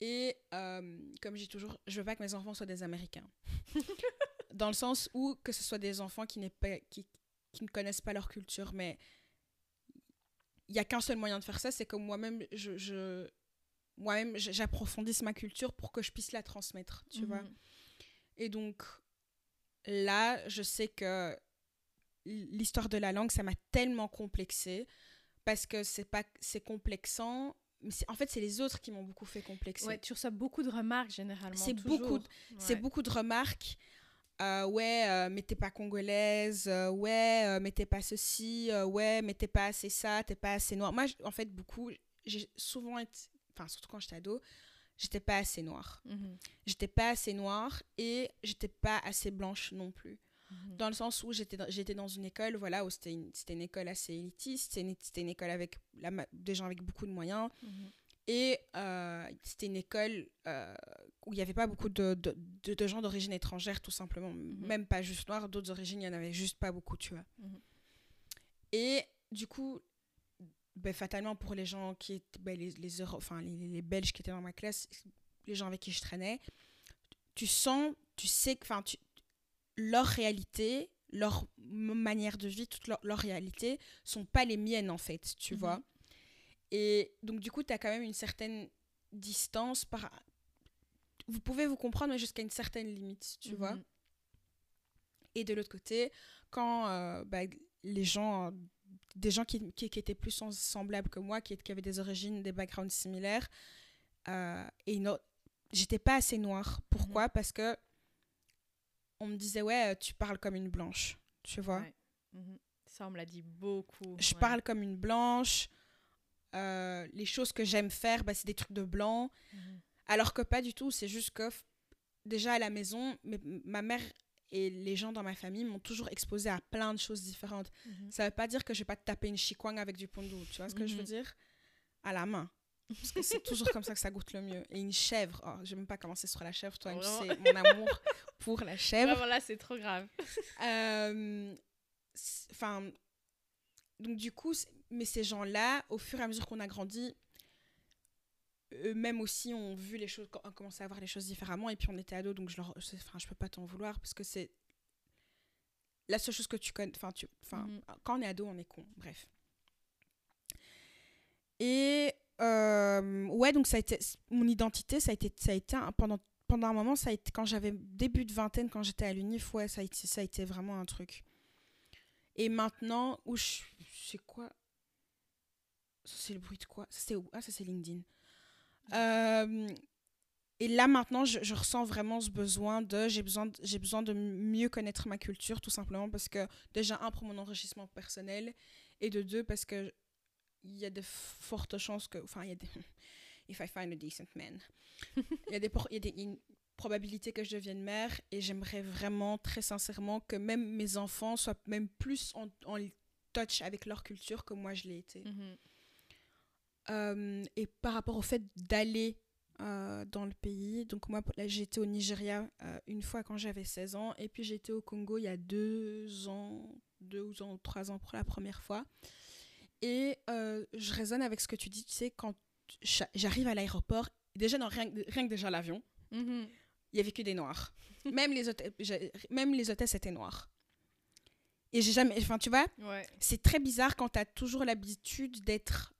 S2: Et euh, comme je dis toujours, je veux pas que mes enfants soient des Américains. Dans le sens où que ce soit des enfants qui, pas, qui, qui ne connaissent pas leur culture, mais il y a qu'un seul moyen de faire ça, c'est que moi-même, je, je- moi-même, j'approfondisse ma culture pour que je puisse la transmettre, tu vois.
S3: Mhm.
S2: Et donc, là, je sais que l'histoire de la langue, ça m'a tellement complexée parce que c'est pas c'est complexant. Mais en fait, c'est les autres qui m'ont beaucoup fait complexer.
S3: Ouais, tu reçois beaucoup de remarques généralement.
S2: C'est beaucoup C'est beaucoup de remarques. Euh, ouais, euh, mais t'es pas congolaise. euh, ouais, euh, mais t'es pas ceci. ouais, mais t'es pas assez ça. T'es pas assez noire. Moi, en fait, beaucoup. J'ai souvent été. Enfin, surtout quand j'étais ado, j'étais pas assez noire.
S3: Mhm.
S2: J'étais pas assez noire et j'étais pas assez blanche non plus.
S3: Mhm.
S2: Dans le sens où j'étais dans, une école, voilà, où c'était une, une école assez élitiste. C'était une, une école avec la, des gens avec beaucoup de moyens.
S3: Mhm.
S2: Et c'était une école où il n'y avait pas beaucoup de, de, de- de gens d'origine étrangère, tout simplement. Même pas juste noirs, d'autres origines, il n'y en avait juste pas beaucoup, tu vois.
S3: Mhm.
S2: Et du coup, ben, fatalement pour les gens qui étaient, ben, les, les, Euro- enfin, les, les Belges qui étaient dans ma classe, les gens avec qui je traînais, tu sens, tu sais que tu- leur réalité, leur manière de vie, toute leur, leur réalité, sont pas les miennes en fait, tu
S3: Mhm.
S2: vois. Et donc, du coup, tu as quand même une certaine distance par. Vous pouvez vous comprendre, mais jusqu'à une certaine limite, tu vois.
S3: Mhm.
S2: Et de l'autre côté, quand euh, bah, les gens, des gens qui, qui, qui étaient plus semblables que moi, qui, qui avaient des origines, des backgrounds similaires, euh, et j'étais pas assez noire. Pourquoi? Parce que on me disait, ouais, tu parles comme une blanche, tu vois.
S3: Ouais. Mhm. Ça, on me l'a dit beaucoup.
S2: Je
S3: ouais.
S2: parle comme une blanche. euh, les choses que j'aime faire, bah, c'est des trucs de blanc.
S3: Mhm.
S2: Alors que pas du tout, c'est juste que déjà à la maison, mais- ma mère et les gens dans ma famille m'ont toujours exposé à plein de choses différentes.
S3: Mhm.
S2: Ça veut pas dire que je vais pas te taper une chikwang avec du pondu, tu vois ce que je veux
S3: Mhm.
S2: dire? À la main. Parce que c'est toujours comme ça que ça goûte le mieux. Et une chèvre, oh, je vais même pas commencer sur la chèvre, toi, tu sais mon amour pour la chèvre.
S3: Vraiment, là, c'est trop grave.
S2: Euh, Enfin, donc du coup, mais ces gens-là, au fur et à mesure qu'on a grandi, eux-mêmes aussi ont vu les choses, ont commencé à voir les choses différemment. Et puis on était ados, donc je leur, enfin, je peux pas t'en vouloir parce que c'est la seule chose que tu connais. Enfin, tu, enfin,
S3: Mhm.
S2: quand on est ado, on est con. Bref. Et euh, ouais, donc ça a été mon identité, ça a été, ça a été pendant pendant un moment, ça a été quand j'avais début de vingtaine, quand j'étais à l'UNIF, ouais, ça a été, ça a été vraiment un truc. Et maintenant, où je, c'est quoi? C'est le bruit de quoi? C'est où? Ah, ça c'est LinkedIn. Euh, et là maintenant, je, ressens vraiment ce besoin de, j'ai besoin, besoin de mieux connaître ma culture, tout simplement parce que déjà un pour mon enrichissement personnel et de deux parce que il y a de fortes chances que, enfin il y a des, if I find a decent man, il y a des, y a des une probabilité que je devienne mère et j'aimerais vraiment très sincèrement que même mes enfants soient même plus en, en touch avec leur culture que moi je l'ai été.
S3: Mhm.
S2: Euh, et par rapport au fait d'aller euh, dans le pays, donc moi là, été au Nigeria euh, une fois quand j'avais 16 ans, et puis été au Congo il y a deux ans, deux ans ou trois ans pour la première fois. Et euh, je résonne avec ce que tu dis, tu sais, quand j'a- j'arrive à l'aéroport, déjà, non, rien, que- rien que déjà l'avion,
S3: Mhm.
S2: il y avait que des noirs. même, les même les hôtesses étaient noires. Et j'ai jamais, enfin tu vois,
S3: Ouais.
S2: c'est très bizarre quand tu as toujours l'habitude d'être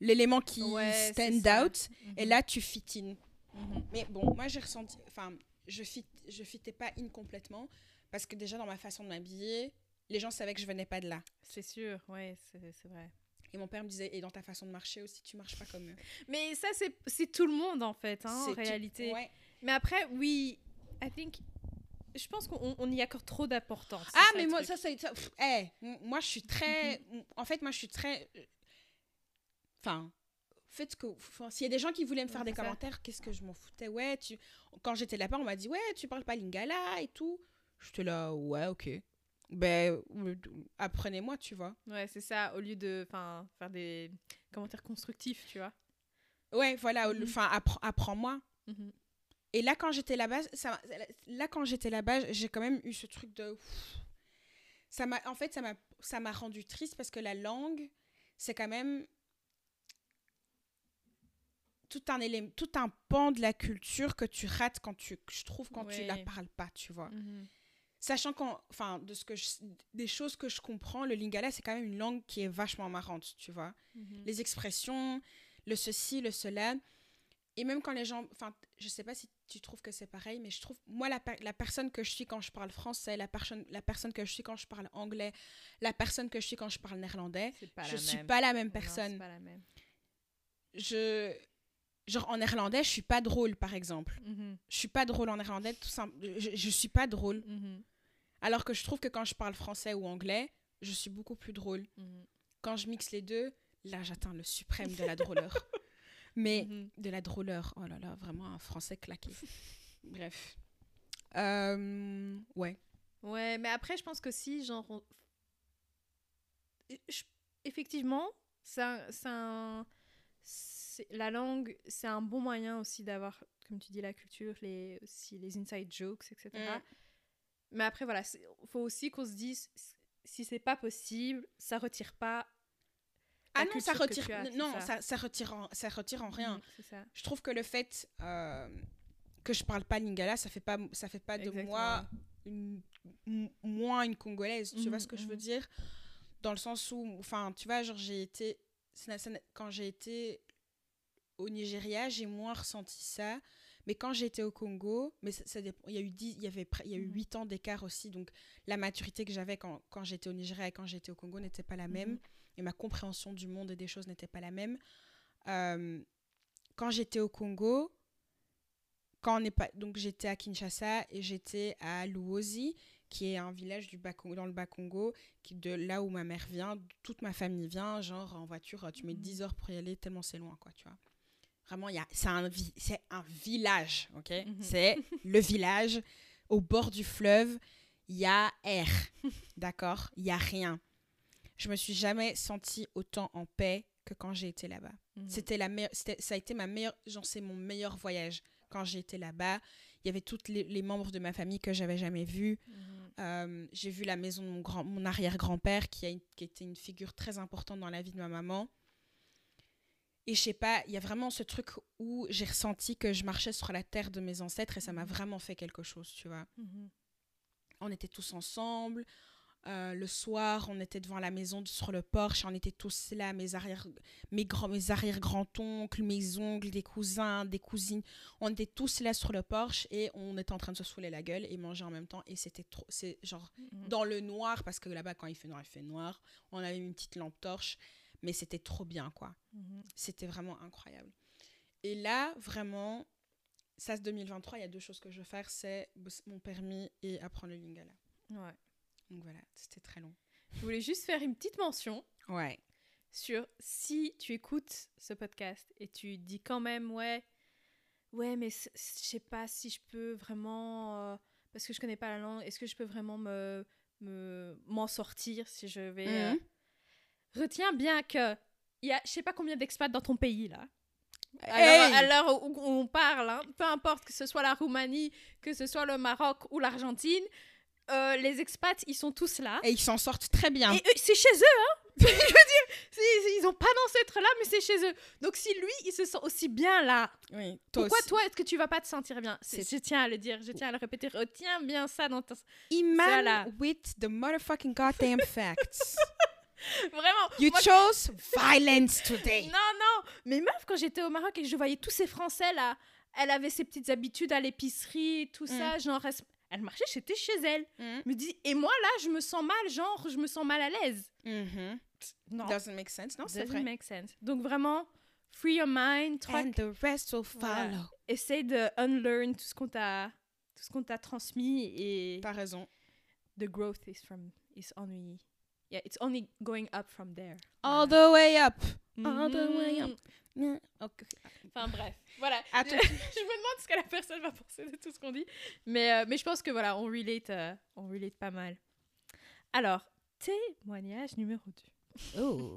S2: l'élément qui
S3: Ouais,
S2: stand out et
S3: Mhm.
S2: là tu fit in.
S3: Mhm.
S2: Mais bon, moi j'ai ressenti enfin je fit je fitais pas in complètement parce que déjà dans ma façon de m'habiller, les gens savaient que je venais pas de là.
S3: C'est sûr, ouais, c'est vrai.
S2: Et mon père me disait et dans ta façon de marcher aussi, tu marches pas comme eux.
S3: Mais ça, c'est tout le monde, en fait, hein, en
S2: tout-
S3: réalité.
S2: ouais.
S3: Mais après, oui, I think... Je pense qu'on on y accorde trop d'importance.
S2: Ah mais moi
S3: truc.
S2: ça c'est eh, moi je suis très en fait moi je suis très enfin faites ce que s'il y a des gens qui voulaient me faire des
S3: ça.
S2: commentaires qu'est-ce que je m'en foutais? Ouais tu quand j'étais là-bas on m'a dit ouais tu parles pas lingala et tout j'étais là ouais ok ben euh, apprenez-moi tu vois
S3: Ouais, c'est ça, au lieu de enfin, faire des commentaires constructifs, tu vois.
S2: ouais voilà
S3: Mhm.
S2: enfin appre- apprends-moi
S3: Mhm.
S2: et là quand j'étais là-bas ça là quand j'étais là-bas j'ai quand même eu ce truc de ça m'a en fait ça m'a ça m'a rendu triste parce que la langue c'est quand même tout un élément tout un pan de la culture que tu rates quand tu je trouve quand tu la parles pas tu vois
S3: Mhm.
S2: sachant qu'en enfin de ce que je- des choses que je comprends le lingala c'est quand même une langue qui est vachement marrante tu vois
S3: Mhm.
S2: les expressions, le ceci, le cela. Et même quand les gens. Enfin, je sais pas si tu trouves que c'est pareil, mais je trouve. Moi, la, per- la personne que je suis quand je parle français, la, personne la personne que je suis quand je parle anglais, la personne que je suis quand je parle néerlandais, je suis pas la même
S3: Non,
S2: personne.
S3: pas la même.
S2: Je. Genre, en néerlandais, je suis pas drôle, par exemple.
S3: Mhm.
S2: Je suis pas drôle en néerlandais, tout simple. Je, je suis pas drôle.
S3: Mhm.
S2: Alors que je trouve que quand je parle français ou anglais, je suis beaucoup plus drôle.
S3: Mhm.
S2: Quand je mixe les deux, là, j'atteins le suprême de la drôleur. Mais de la drôleur. Oh là là, vraiment un français claqué. Bref. Euh, ouais.
S3: Ouais, mais après, je pense que si, genre. on- Je- Effectivement, c'est un- c'est un- c'est- la langue, c'est un bon moyen aussi d'avoir, comme tu dis, la culture, les, aussi les inside jokes, etc.
S2: Mm.
S3: Mais après, voilà, il faut aussi qu'on se dise, si c'est pas possible, ça retire pas.
S2: Ah non, ça retire,
S3: as,
S2: non,
S3: ça.
S2: ça, ça retire, en, ça retire en rien.
S3: Ça.
S2: Je trouve que le fait euh, que je parle pas lingala, ça fait pas, ça fait pas de moi une, moins une congolaise. Tu vois ce que je veux dire? Dans le sens où, enfin, tu vois, genre j'ai été, quand j'ai été au Nigeria, j'ai moins ressenti ça. Mais quand j'étais au Congo, mais ça, il y a eu dix- il y avait, il y a eu
S3: Mhm.
S2: 8 ans d'écart aussi, donc la maturité que j'avais quand, quand j'étais au Nigeria et quand j'étais au Congo n'était pas la même,
S3: Mhm.
S2: et ma compréhension du monde et des choses n'était pas la même. Euh, quand j'étais au Congo, quand on est pas, donc j'étais à Kinshasa et j'étais à Luozi, qui est un village du bas, dans le bas Congo, qui de là où ma mère vient, toute ma famille vient, genre en voiture, tu mets
S3: Mhm.
S2: 10 heures pour y aller tellement c'est loin, quoi, tu vois. Vraiment, il y a, c'est un, vi- c'est un village, ok?
S3: Mhm.
S2: C'est le village au bord du fleuve. Il y a air, d'accord? Il y a rien. Je me suis jamais sentie autant en paix que quand j'ai été là-bas.
S3: Mhm.
S2: C'était la meilleure, c'était- ça a été ma meilleure, genre c'est mon meilleur voyage quand j'ai été là-bas. Il y avait tous les, les membres de ma famille que j'avais jamais vus.
S3: Mhm.
S2: Euh, j'ai vu la maison de mon, grand, mon arrière-grand-père qui, a une- qui était une figure très importante dans la vie de ma maman. Et je sais pas, il y a vraiment ce truc où j'ai ressenti que je marchais sur la terre de mes ancêtres et ça m'a
S3: Mhm.
S2: vraiment fait quelque chose, tu vois.
S3: Mhm.
S2: On était tous ensemble. Euh, le soir, on était devant la maison sur le porche, on était tous là, mes arrière, mes grands, mes arrière grands-oncles, mes oncles, des cousins, des cousines, on était tous là sur le porche et on était en train de se saouler la gueule et manger en même temps et c'était trop, c'est genre
S3: Mhm.
S2: dans le noir parce que là-bas quand il fait noir, il fait noir. On avait une petite lampe torche, mais c'était trop bien quoi.
S3: Mhm.
S2: C'était vraiment incroyable. Et là, vraiment, ça c'est 2023, il y a deux choses que je veux faire, c'est mon permis et apprendre le lingala.
S3: Ouais.
S2: Donc voilà, c'était très long.
S3: Je voulais juste faire une petite mention
S2: Ouais.
S3: sur si tu écoutes ce podcast et tu dis quand même ouais ouais mais je sais pas si je peux vraiment euh, parce que je connais pas la langue est-ce que je peux vraiment me me- m'en sortir si je vais euh,
S2: Mhm.
S3: Retiens bien que il y a je sais pas combien d'expats dans ton pays là
S2: Hey
S3: à l'heure- où, on parle hein, peu importe que ce soit la Roumanie que ce soit le Maroc ou l'Argentine euh, les expats ils sont tous là
S2: Et ils s'en sortent très bien.
S3: et c'est chez eux, hein Je veux dire, ils ont pas d'ancêtre là, mais c'est chez eux. Donc si lui, il se sent aussi bien là,
S2: oui, toi
S3: pourquoi
S2: aussi.
S3: toi, est-ce que tu vas pas te sentir bien? C'est-
S2: C'est-
S3: Je tiens à le dire, je tiens à le répéter. Retiens bien ça dans ta...
S2: Iman
S3: Voilà.
S2: with the motherfucking goddamn facts.
S3: Vraiment
S2: You
S3: moi-
S2: chose violence today.
S3: Non, non Mais meuf, quand j'étais au Maroc et que je voyais tous ces Français là, elle avait ses petites habitudes à l'épicerie, tout ça, genre... elle- marchait, j'étais chez elle.
S2: Mhm.
S3: Me dit, et moi là, je me sens mal, genre, je me sens mal à l'aise.
S2: Mhm.
S3: Non,
S2: Doesn't make sense. Non, c'est
S3: doesn't
S2: vrai.
S3: make sense. Donc vraiment, free your mind,
S2: And the rest will
S3: Voilà.
S2: follow.
S3: essaye de unlearn tout ce qu'on t'a tout ce qu'on t'a transmis et
S2: T'as raison.
S3: the growth is from is yeah it's only going up from there
S2: All
S3: Voilà.
S2: the way up. All the way up. Mm,
S3: enfin bref voilà je me demande ce que la personne va penser de tout ce qu'on dit mais euh, mais je pense que voilà on relate euh, on relate pas mal alors témoignage numéro 2
S2: Oh.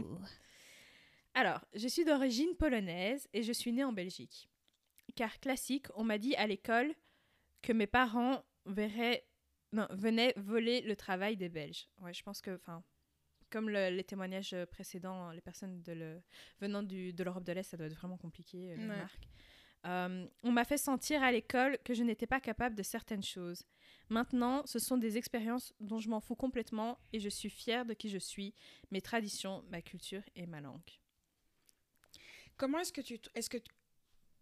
S3: Alors, je suis d'origine polonaise et je suis née en Belgique. Car classique, on m'a dit à l'école que mes parents verraient, non, venaient voler le travail des Belges. Ouais, je pense que, enfin, comme le- les témoignages précédents, les personnes de le, venant du, de l'Europe de l'Est, ça doit être vraiment compliqué, euh, les
S2: Ouais.
S3: marques. Euh, on m'a fait sentir à l'école que je n'étais pas capable de certaines choses. Maintenant, ce sont des expériences dont je m'en fous complètement et je suis fière de qui je suis, mes traditions, ma culture et ma langue.
S2: Comment est-ce que tu... Est-ce que...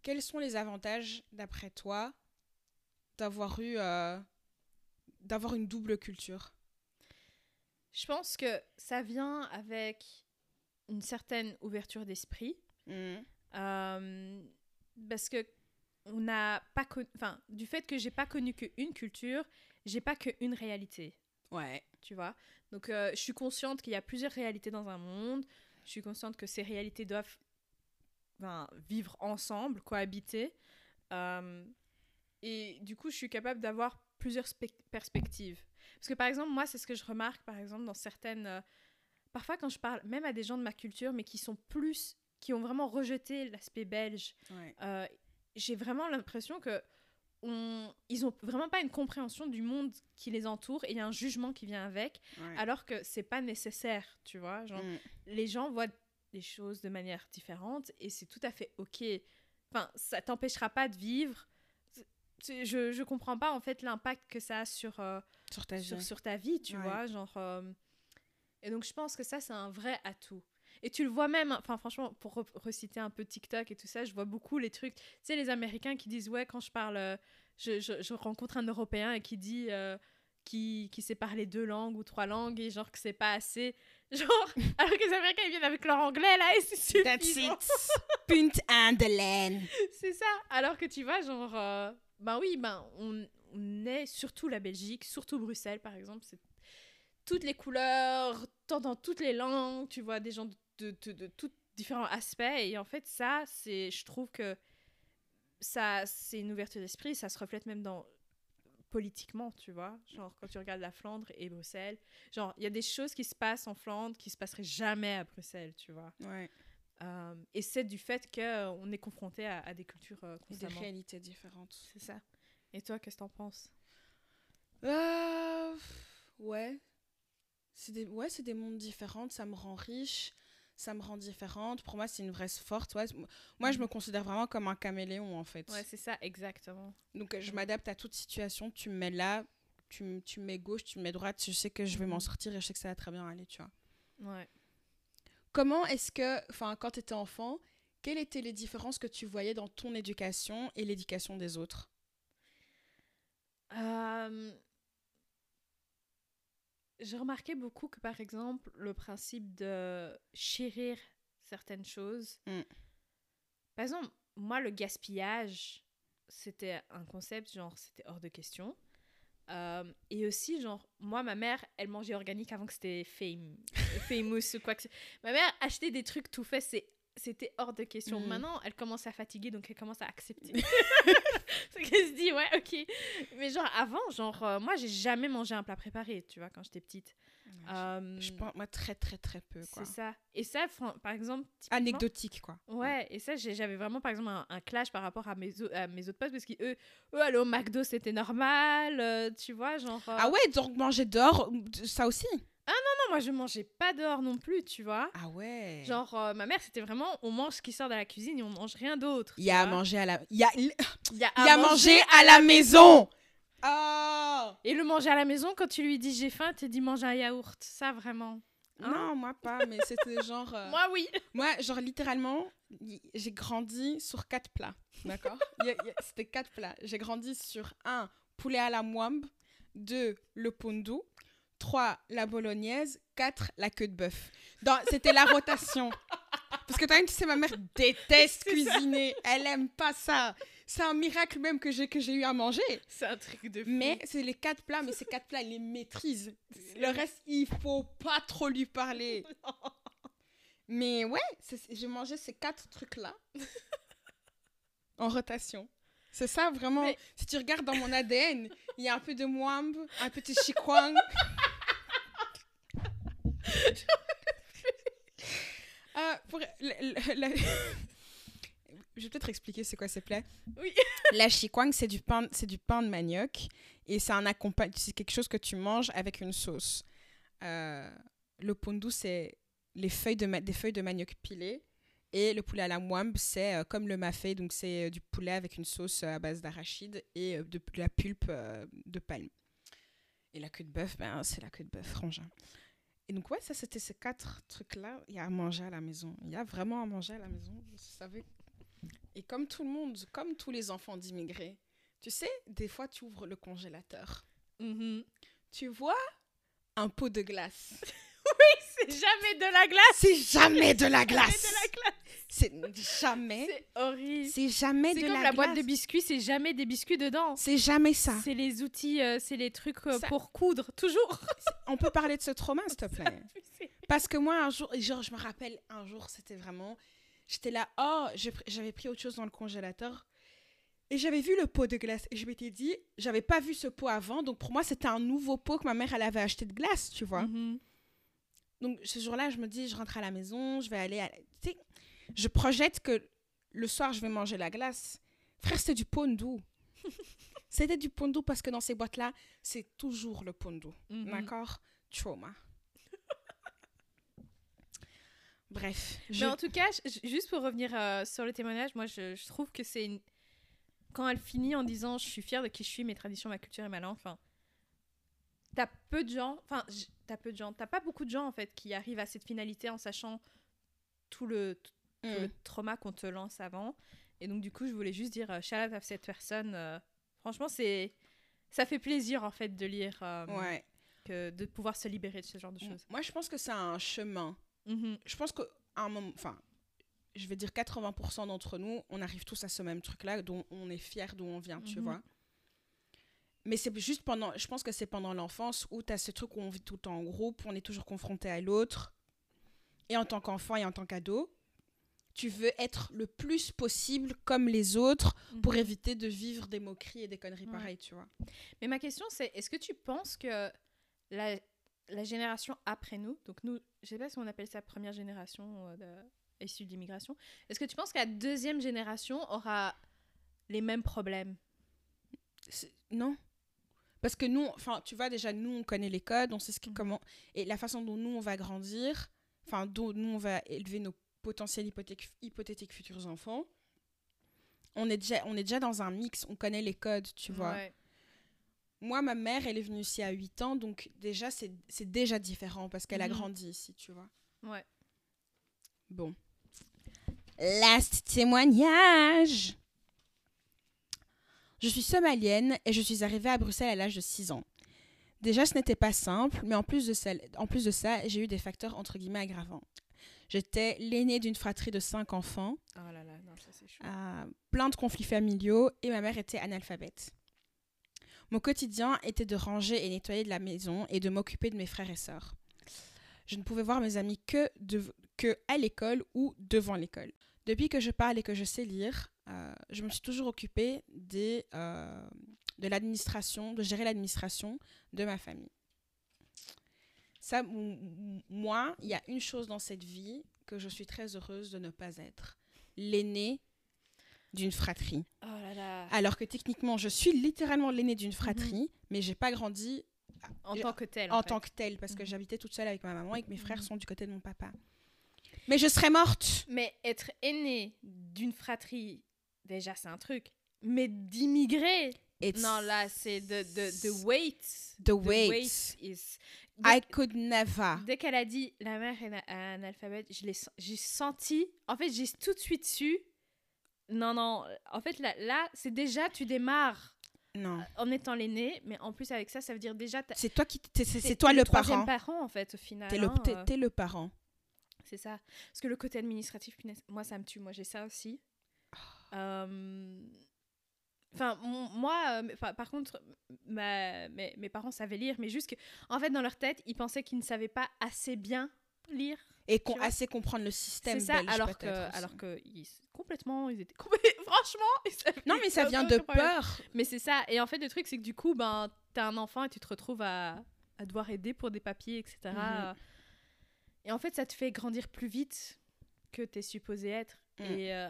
S2: Quels sont les avantages, d'après toi, d'avoir eu... euh, d'avoir une double culture?
S3: Je pense que ça vient avec une certaine ouverture d'esprit.
S2: Mhm.
S3: euh, parce que on n'a pas connu, enfin, du fait que j'ai pas connu qu'une culture, j'ai pas qu'une réalité,
S2: Ouais.
S3: tu vois? Donc, euh, je suis consciente qu'il y a plusieurs réalités dans un monde. Je suis consciente que ces réalités doivent enfin, vivre ensemble, cohabiter. Euh, et du coup, je suis capable d'avoir plusieurs spec- perspectives. Parce que par exemple, moi, c'est ce que je remarque, par exemple, dans certaines... euh, parfois, quand je parle même à des gens de ma culture, mais qui sont plus... qui ont vraiment rejeté l'aspect belge,
S2: Ouais.
S3: euh, j'ai vraiment l'impression que on, ils ont vraiment pas une compréhension du monde qui les entoure et il y a un jugement qui vient avec,
S2: ouais.
S3: alors que c'est pas nécessaire, tu vois. Genre,
S2: Mhm.
S3: les gens voient les choses de manière différente et c'est tout à fait ok. Enfin, ça t'empêchera pas de vivre. Je, je comprends pas en fait l'impact que ça a sur, euh,
S2: Sur ta vie.
S3: sur, sur ta vie, tu
S2: Ouais.
S3: vois. Genre, euh, Et donc, je pense que ça, c'est un vrai atout. Et tu le vois même, enfin, franchement, pour re- reciter un peu TikTok et tout ça, je vois beaucoup les trucs. Tu sais, les Américains qui disent, ouais, quand je parle, euh, je, je- je rencontre un Européen et qui dit. qui, qui sait parler deux langues ou trois langues et genre que c'est pas assez. Genre, alors que les Américains ils viennent avec leur anglais là et c'est
S2: That's
S3: suffisant.
S2: it. Punt and.
S3: C'est ça. Alors que tu vois, genre, euh, ben oui, ben on, est surtout la Belgique, surtout Bruxelles par exemple, c'est toutes les couleurs, dans toutes les langues, tu vois des gens de, de tous différents aspects et en fait ça, c'est, je trouve que ça, c'est une ouverture d'esprit, ça se reflète même dans politiquement, tu vois, genre quand tu regardes la Flandre et Bruxelles, genre il y a des choses qui se passent en Flandre qui se passeraient jamais à Bruxelles, tu vois.
S2: Ouais.
S3: Euh, et c'est du fait qu'on est confronté à, à des cultures euh,
S2: Et des
S3: constamment.
S2: réalités différentes.
S3: C'est ça. Et toi, qu'est-ce que t'en penses?
S2: Euh, ouais. C'est des, ouais, c'est des mondes différents. Ça me rend riche. Ça me rend différente. Pour moi, c'est une vraie force. Ouais. Moi, je me considère vraiment comme un caméléon, en fait.
S3: Ouais, c'est ça, exactement.
S2: Donc, euh, je m'adapte à toute situation. Tu me mets là. tu, tu mets gauche, tu mets droite, je sais que je vais m'en
S3: Mhm.
S2: sortir et je sais que ça va très bien aller, tu vois.
S3: Ouais.
S2: Comment est-ce que, enfin, quand tu étais enfant, quelles étaient les différences que tu voyais dans ton éducation et l'éducation des autres?
S3: Euh, J'ai remarqué beaucoup que, par exemple, le principe de chérir certaines choses.
S2: Mm.
S3: Par exemple, moi, le gaspillage, c'était un concept, genre, c'était hors de question. Euh, et aussi, genre, moi, ma mère, elle mangeait organique avant que c'était fame, famous ou quoi que ce Ma mère achetait des trucs tout faits, c'est c'était hors de question.
S2: Mhm.
S3: Maintenant, elle commence à fatiguer, donc elle commence à accepter. c'est qu'elle se dit, ouais, ok. Mais genre, avant, genre, euh, moi, j'ai jamais mangé un plat préparé, tu vois, quand j'étais petite. Euh,
S2: Je pense, moi, très, très, très peu,
S3: c'est ça. Et ça, par exemple.
S2: Anecdotique, quoi.
S3: Ouais, et ça, j'avais vraiment, par exemple, un, un clash par rapport à mes, à mes autres potes, parce qu'eux, eux, aller au McDo, c'était normal, euh, tu vois, genre... euh,
S2: Ah ouais, donc manger dehors, ça aussi?
S3: Non, moi, je mangeais pas dehors non plus, tu vois.
S2: Ah ouais.
S3: Genre, euh, ma mère, c'était vraiment, on mange ce qui sort de la cuisine et on mange rien d'autre.
S2: il y a à manger à la. Il y a, il
S3: Il y a
S2: y a manger à la maison Oh
S3: Et le manger à la maison, quand tu lui dis j'ai faim, tu dis manger un yaourt. Ça, vraiment. Hein
S2: Non, moi pas, mais c'était genre. euh,
S3: Moi, oui.
S2: Moi, genre littéralement, j'ai grandi sur quatre plats. D'accord? C'était quatre plats. J'ai grandi sur un, poulet à la moimbe. Deux, le pondu. Trois, la bolognaise. Quatre, la queue de bœuf. C'était la rotation. Parce que toi, tu sais, ma mère déteste cuisiner. Elle aime pas ça. C'est un miracle même que j'ai que j'ai eu à manger.
S3: C'est un truc de fou.
S2: Mais c'est les quatre plats, mais ces quatre plats, elle les maîtrise. Le reste, il faut pas trop lui parler. Mais ouais, j'ai mangé ces quatre trucs-là en rotation. C'est ça vraiment.
S3: Mais-
S2: Si tu regardes dans mon ADN, il y a un peu de mwamb, un peu de chikwang. Euh, pour Je vais peut-être expliquer c'est quoi ces plats.
S3: Oui.
S2: La chikwang, c'est du pain, c'est du pain de manioc et c'est un c'est quelque chose que tu manges avec une sauce. Euh, le pondu, c'est les feuilles de des feuilles de manioc pilées. Et le poulet à la moimbe, c'est euh, comme le mafé, donc c'est euh, du poulet avec une sauce à base d'arachide et de, de la pulpe de palme. Et la queue de bœuf, ben, c'est la queue de bœuf, frangin. Et donc, ouais, ça, c'était ces quatre trucs-là. Il y a à manger à la maison. Il y a vraiment à manger à la maison, vous savez. Et comme tout le monde, comme tous les enfants d'immigrés, tu sais, des fois, tu ouvres le congélateur.
S3: Mhm.
S2: Tu vois un pot de glace.
S3: C'est jamais de la glace.
S2: C'est jamais de la glace. C'est jamais.
S3: C'est horrible.
S2: C'est jamais
S3: C'est
S2: de
S3: comme
S2: la,
S3: la, boîte de biscuits, c'est jamais des biscuits dedans.
S2: C'est jamais ça.
S3: C'est les outils, euh, c'est les trucs euh,
S2: Ça-
S3: pour coudre, toujours.
S2: On peut parler de ce trauma, s'il te plaît. Parce que moi, un jour, genre, je me rappelle, un jour, c'était vraiment. J'étais là, oh, j'avais pris autre chose dans le congélateur. Et j'avais vu le pot de glace. Et je m'étais dit, j'avais pas vu ce pot avant. Donc pour moi, c'était un nouveau pot que ma mère, elle avait acheté de glace, tu vois.
S3: Mhm.
S2: Donc ce jour-là, je me dis, je rentre à la maison, je vais aller à... Tu sais, je projette que le soir, je vais manger la glace. Frère, c'était du pondu. c'était du pondu parce que dans ces boîtes-là, c'est toujours le pondu.
S3: Mhm.
S2: D'accord? Trauma. Bref.
S3: Mais en tout cas, juste pour revenir euh, sur le témoignage, moi je, je trouve que c'est une... quand elle finit en disant je suis fière de qui je suis, mes traditions, ma culture et ma langue. Enfin, t'as peu de gens, enfin t'as peu de gens, t'as pas beaucoup de gens en fait qui arrivent à cette finalité en sachant tout le tout
S2: Mm.
S3: le trauma qu'on te lance avant. Et donc du coup, je voulais juste dire euh, shout out à cette personne. euh, franchement, c'est ça fait plaisir en fait de lire, euh,
S2: Ouais.
S3: que de pouvoir se libérer de ce genre de choses.
S2: Moi, je pense que c'est un chemin.
S3: Mhm.
S2: Je pense qu'à un moment, enfin, je vais dire 80% d'entre nous, on arrive tous à ce même truc-là, dont on est fier d'où on vient, tu
S3: Mhm.
S2: vois. Mais c'est juste pendant, je pense que c'est pendant l'enfance où tu as ce truc où on vit tout le temps en groupe, on est toujours confronté à l'autre. Et en tant qu'enfant et en tant qu'ado, tu veux être le plus possible comme les autres pour
S3: Mhm.
S2: éviter de vivre des moqueries et des conneries
S3: Ouais.
S2: pareilles, tu vois.
S3: Mais ma question, c'est est-ce que tu penses que la, la génération après nous, donc nous, je sais pas si on appelle ça première génération euh, de, issue de l'immigration, est-ce que tu penses que la deuxième génération aura les mêmes problèmes?
S2: Non. Parce que nous, enfin, tu vois, déjà, nous, on connaît les codes, on sait ce qui,
S3: Mhm.
S2: comment. Et la façon dont nous, on va grandir, enfin, dont nous, on va élever nos potentiels hypothétiques, hypothétiques futurs enfants, on est, déjà, on est déjà dans un mix, on connaît les codes, tu vois.
S3: Ouais.
S2: Moi, ma mère, elle est venue ici à 8 ans, donc déjà, c'est déjà différent parce qu'elle a
S3: Mhm.
S2: grandi ici, tu vois.
S3: Ouais.
S2: Bon. Last témoignage. Je suis somalienne et je suis arrivée à Bruxelles à l'âge de 6 ans. Déjà, ce n'était pas simple, mais en plus de ça, en plus de ça j'ai eu des facteurs entre guillemets aggravants. J'étais l'aînée d'une fratrie de 5 enfants,
S3: Oh là là, non, ça chaud.
S2: euh, plein de conflits familiaux et ma mère était analphabète. Mon quotidien était de ranger et nettoyer de la maison et de m'occuper de mes frères et sœurs. Je ne pouvais voir mes amis que, à l'école ou devant l'école. Depuis que je parle et que je sais lire, euh, je me suis toujours occupée euh, de l'administration, de gérer l'administration de ma famille. Moi, il y a une chose dans cette vie que je suis très heureuse de ne pas être. L'aînée d'une fratrie.
S3: Oh là là.
S2: Alors que techniquement, je suis littéralement l'aînée d'une fratrie, mais j'ai pas grandi
S3: En
S2: et-
S3: tant que tel.
S2: en tant que telle parce que
S3: Mhm.
S2: j'habitais toute seule avec ma maman et que mes frères
S3: Mhm.
S2: sont du côté de mon papa. Mais je serais morte.
S3: Mais être aîné d'une fratrie, déjà c'est un truc. Mais d'immigrer, non là c'est the, the, the weight.
S2: the weight.
S3: is.
S2: I could never.
S3: dès qu'elle a dit la mère est na- un alphabet, je l'ai, j'ai senti. En fait, j'ai tout de suite su. Non, non. En fait, là, là c'est déjà, tu démarres
S2: Non.
S3: en étant l'aîné, mais en plus avec ça, ça veut dire déjà.
S2: C'est toi qui c'est- c'est toi le parent.
S3: parent en fait au final.
S2: T'es le
S3: hein, euh.
S2: le parent.
S3: C'est ça. Parce que le côté administratif, punaise, moi, ça me tue. Moi, j'ai ça aussi. Euh, Enfin, moi, euh, par contre, ma- mes, mes parents savaient lire, mais juste que, en fait, dans leur tête, ils pensaient qu'ils ne savaient pas assez bien lire.
S2: Et qu'on assez comprendre le système
S3: C'est ça,
S2: belge
S3: alors que,
S2: peut-être aussi.
S3: alors que, ils, complètement, ils étaient franchement, ils savaient
S2: Non mais ça vient de peur.
S3: Mais c'est ça. Et en fait, le truc, c'est que du coup, ben, t'as un enfant et tu te retrouves à, à devoir aider pour des papiers, etc.
S2: Mhm.
S3: Et en fait, ça te fait grandir plus vite que t'es supposé être.
S2: Mm.
S3: Et euh,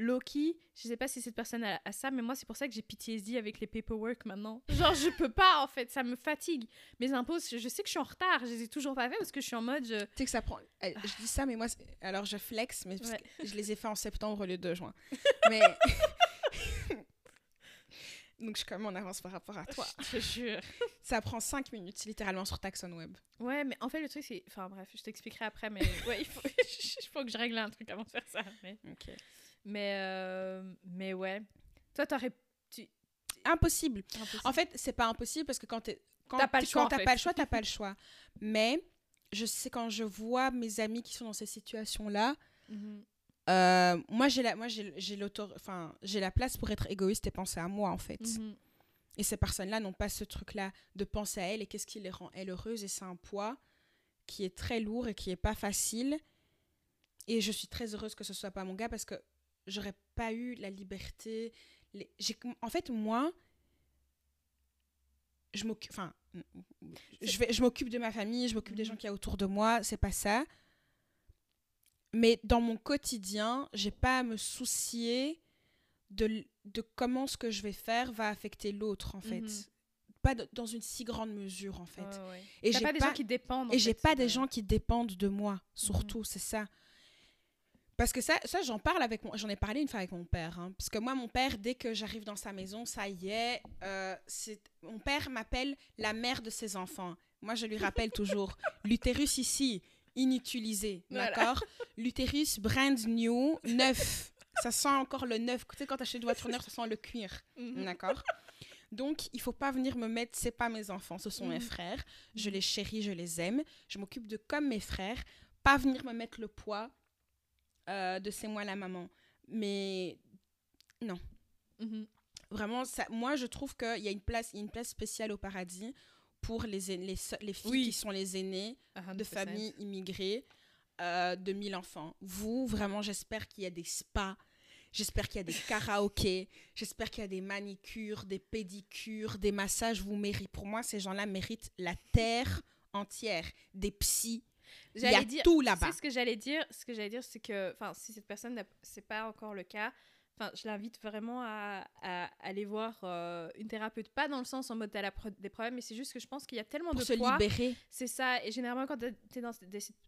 S3: Loki, je sais pas si cette personne a, a ça, mais moi, c'est pour ça que j'ai PTSD avec les paperwork maintenant. Genre, je peux pas, en fait, ça me fatigue. Mes impôts, je, je sais que je suis en retard, je les ai toujours pas fait parce que je suis en mode. je-
S2: Tu sais que ça prend. Je dis ça, mais moi, alors je flex, mais
S3: Ouais.
S2: je les ai fait en septembre au lieu de juin. Mais. Donc je suis quand même en avance par rapport à toi.
S3: Je te jure.
S2: Ça prend 5 minutes littéralement sur Taxon Web.
S3: Ouais, mais en fait, le truc, c'est. Enfin, bref, je t'expliquerai après, mais ouais, il faut... que je règle un truc avant de faire ça. Mais,
S2: Ok.
S3: Mais, euh, mais ouais. Toi, t'aurais. Tu...
S2: Impossible.
S3: Impossible.
S2: En fait, c'est pas impossible parce que quand t'es quand
S3: T'as pas le
S2: quand
S3: choix, en
S2: t'as pas le choix, t'as pas le choix. Mais je sais quand je vois mes amis qui sont dans ces situations-là,
S3: Mhm.
S2: euh, moi j'ai la moi enfin la place pour être égoïste et penser à moi en fait.
S3: Mhm.
S2: Et ces personnes-là n'ont pas ce truc-là de penser à elles et qu'est-ce qui les rend elles heureuses et c'est un poids qui est très lourd et qui est pas facile. Et je suis très heureuse que ce soit pas mon gars parce que j'aurais pas eu la liberté. les- En fait, moi, je m'occupe. Enfin, je, vais- je m'occupe de ma famille, je m'occupe des
S3: Mhm.
S2: gens qui y a autour de moi, c'est pas ça. Mais dans mon quotidien, j'ai pas à me soucier de, de comment ce que je vais faire va affecter l'autre, en fait.
S3: Mhm.
S2: Pas de- dans une si grande mesure, en fait.
S3: Ouais, ouais.
S2: Et j'ai
S3: pas des
S2: pas,
S3: gens qui dépendent. en
S2: et j'ai pas
S3: de-
S2: des gens qui dépendent de moi, surtout, c'est ça. Parce que ça, ça j'en parle avec mon, j'en ai parlé une fois avec mon père. hein. parce que moi, mon père, dès que j'arrive dans sa maison, ça y est, euh, c'est, mon père m'appelle la mère de ses enfants. Moi, je lui rappelle toujours l'utérus ici, inutilisé,
S3: Voilà.
S2: d'accord? L'utérus brand new, neuf. Ça sent encore le neuf. Tu sais, quand t'achètes une voiture neuve, ça sent le cuir.
S3: Mhm.
S2: D'accord? Donc, il faut pas venir me mettre, c'est pas mes enfants, ce sont mes
S3: Mhm.
S2: frères. Je les chéris, je les aime. Je m'occupe de comme mes frères. Pas venir me mettre le poids euh, de c'est moi la maman. Mais
S3: Mhm.
S2: vraiment, ça, moi, je trouve qu'il y a une place, il y a une place spéciale au paradis pour les, les, les filles
S3: Oui.
S2: qui sont les aînées
S3: A
S2: de
S3: 100%.
S2: familles immigrées euh, de 1000 enfants. Vous, vraiment, j'espère qu'il y a des spas, j'espère qu'il y a des karaokés, j'espère qu'il y a des manicures, des pédicures, des massages. Vous méritez, pour moi, ces gens-là méritent la terre entière, des psys. Il y a
S3: J'allais dire.
S2: tout là-bas.
S3: ce que j'allais dire? Ce que j'allais dire, c'est que, enfin, si cette personne, c'est pas encore le cas, enfin, je l'invite vraiment à, à aller voir euh, une thérapeute. Pas dans le sens en mode t'as des problèmes, mais c'est juste que je pense qu'il y a tellement
S2: Pour
S3: de
S2: se
S3: poids.
S2: libérer.
S3: C'est ça. Et généralement, quand tu es dans,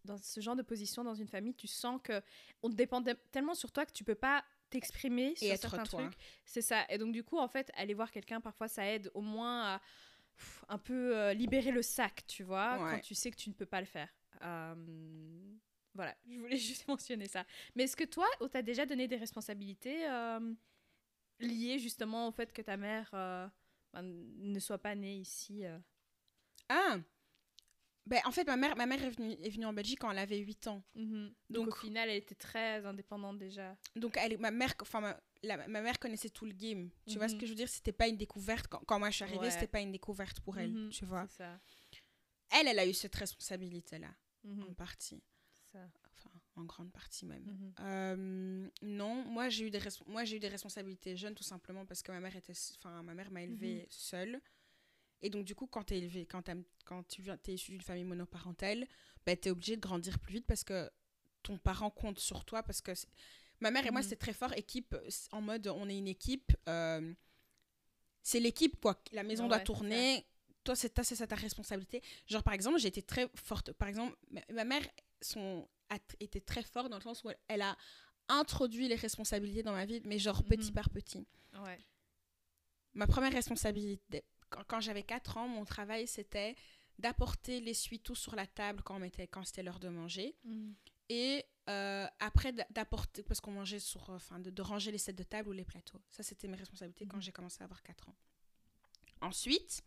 S3: dans ce genre de position dans une famille, tu sens que on dépend de- tellement sur toi que tu peux pas t'exprimer sur
S2: Et être
S3: certains
S2: toi.
S3: trucs. C'est ça. Et donc, du coup, en fait, aller voir quelqu'un, parfois, ça aide au moins à pff, un peu euh, libérer le sac, tu vois,
S2: Ouais.
S3: quand tu sais que tu ne peux pas le faire. Euh, voilà, je voulais juste mentionner ça. Mais est-ce que toi, on t'a déjà donné des responsabilités euh, liées justement au fait que ta mère euh, ben, ne soit pas née ici
S2: Ah ben, En fait, ma mère, ma mère est, venue, est venue en Belgique quand elle avait 8 ans.
S3: Donc,
S2: Donc-
S3: au final, elle était très indépendante déjà.
S2: Donc, elle, ma, mère, enfin, ma, la- ma mère connaissait tout le game. Tu vois ce
S3: Mhm.
S2: que je veux dire? C'était pas une découverte. Quand, quand moi je suis arrivée,
S3: Ouais.
S2: c'était pas une découverte pour elle.
S3: Mhm,
S2: Tu vois
S3: ça.
S2: Elle, elle a eu cette responsabilité-là,
S3: Mhm,
S2: en partie.
S3: c'est ça.
S2: Enfin, en grande partie même.
S3: Mhm.
S2: Euh, non, moi j'ai eu des moi j'ai eu des responsabilités jeunes tout simplement parce que ma mère était enfin ma mère m'a élevée seule et donc du coup quand tu es élevé quand quand tu viens es issu d'une famille monoparentale, bah, tu es obligé de grandir plus vite parce que ton parent compte sur toi parce que ma mère et moi
S3: Mhm.
S2: c'était très fort équipe en mode on est une équipe euh, c'est l'équipe quoi la maison
S3: Ouais,
S2: doit tourner toi c'est ta c'est ça ta responsabilité genre par exemple j'ai été très forte par exemple ma, mère son a été très forte dans le sens où elle, elle a introduit les responsabilités dans ma vie mais genre petit
S3: Mhm.
S2: par petit
S3: Ouais.
S2: ma première responsabilité quand, quand j'avais 4 ans mon travail c'était d'apporter l'essuie-tout sur la table quand on mettait quand c'était l'heure de manger
S3: Mhm.
S2: et euh, après d'apporter parce qu'on mangeait sur enfin de, de ranger les sets de table ou les plateaux ça c'était mes responsabilités quand
S3: Mhm.
S2: j'ai commencé à avoir 4 ans ensuite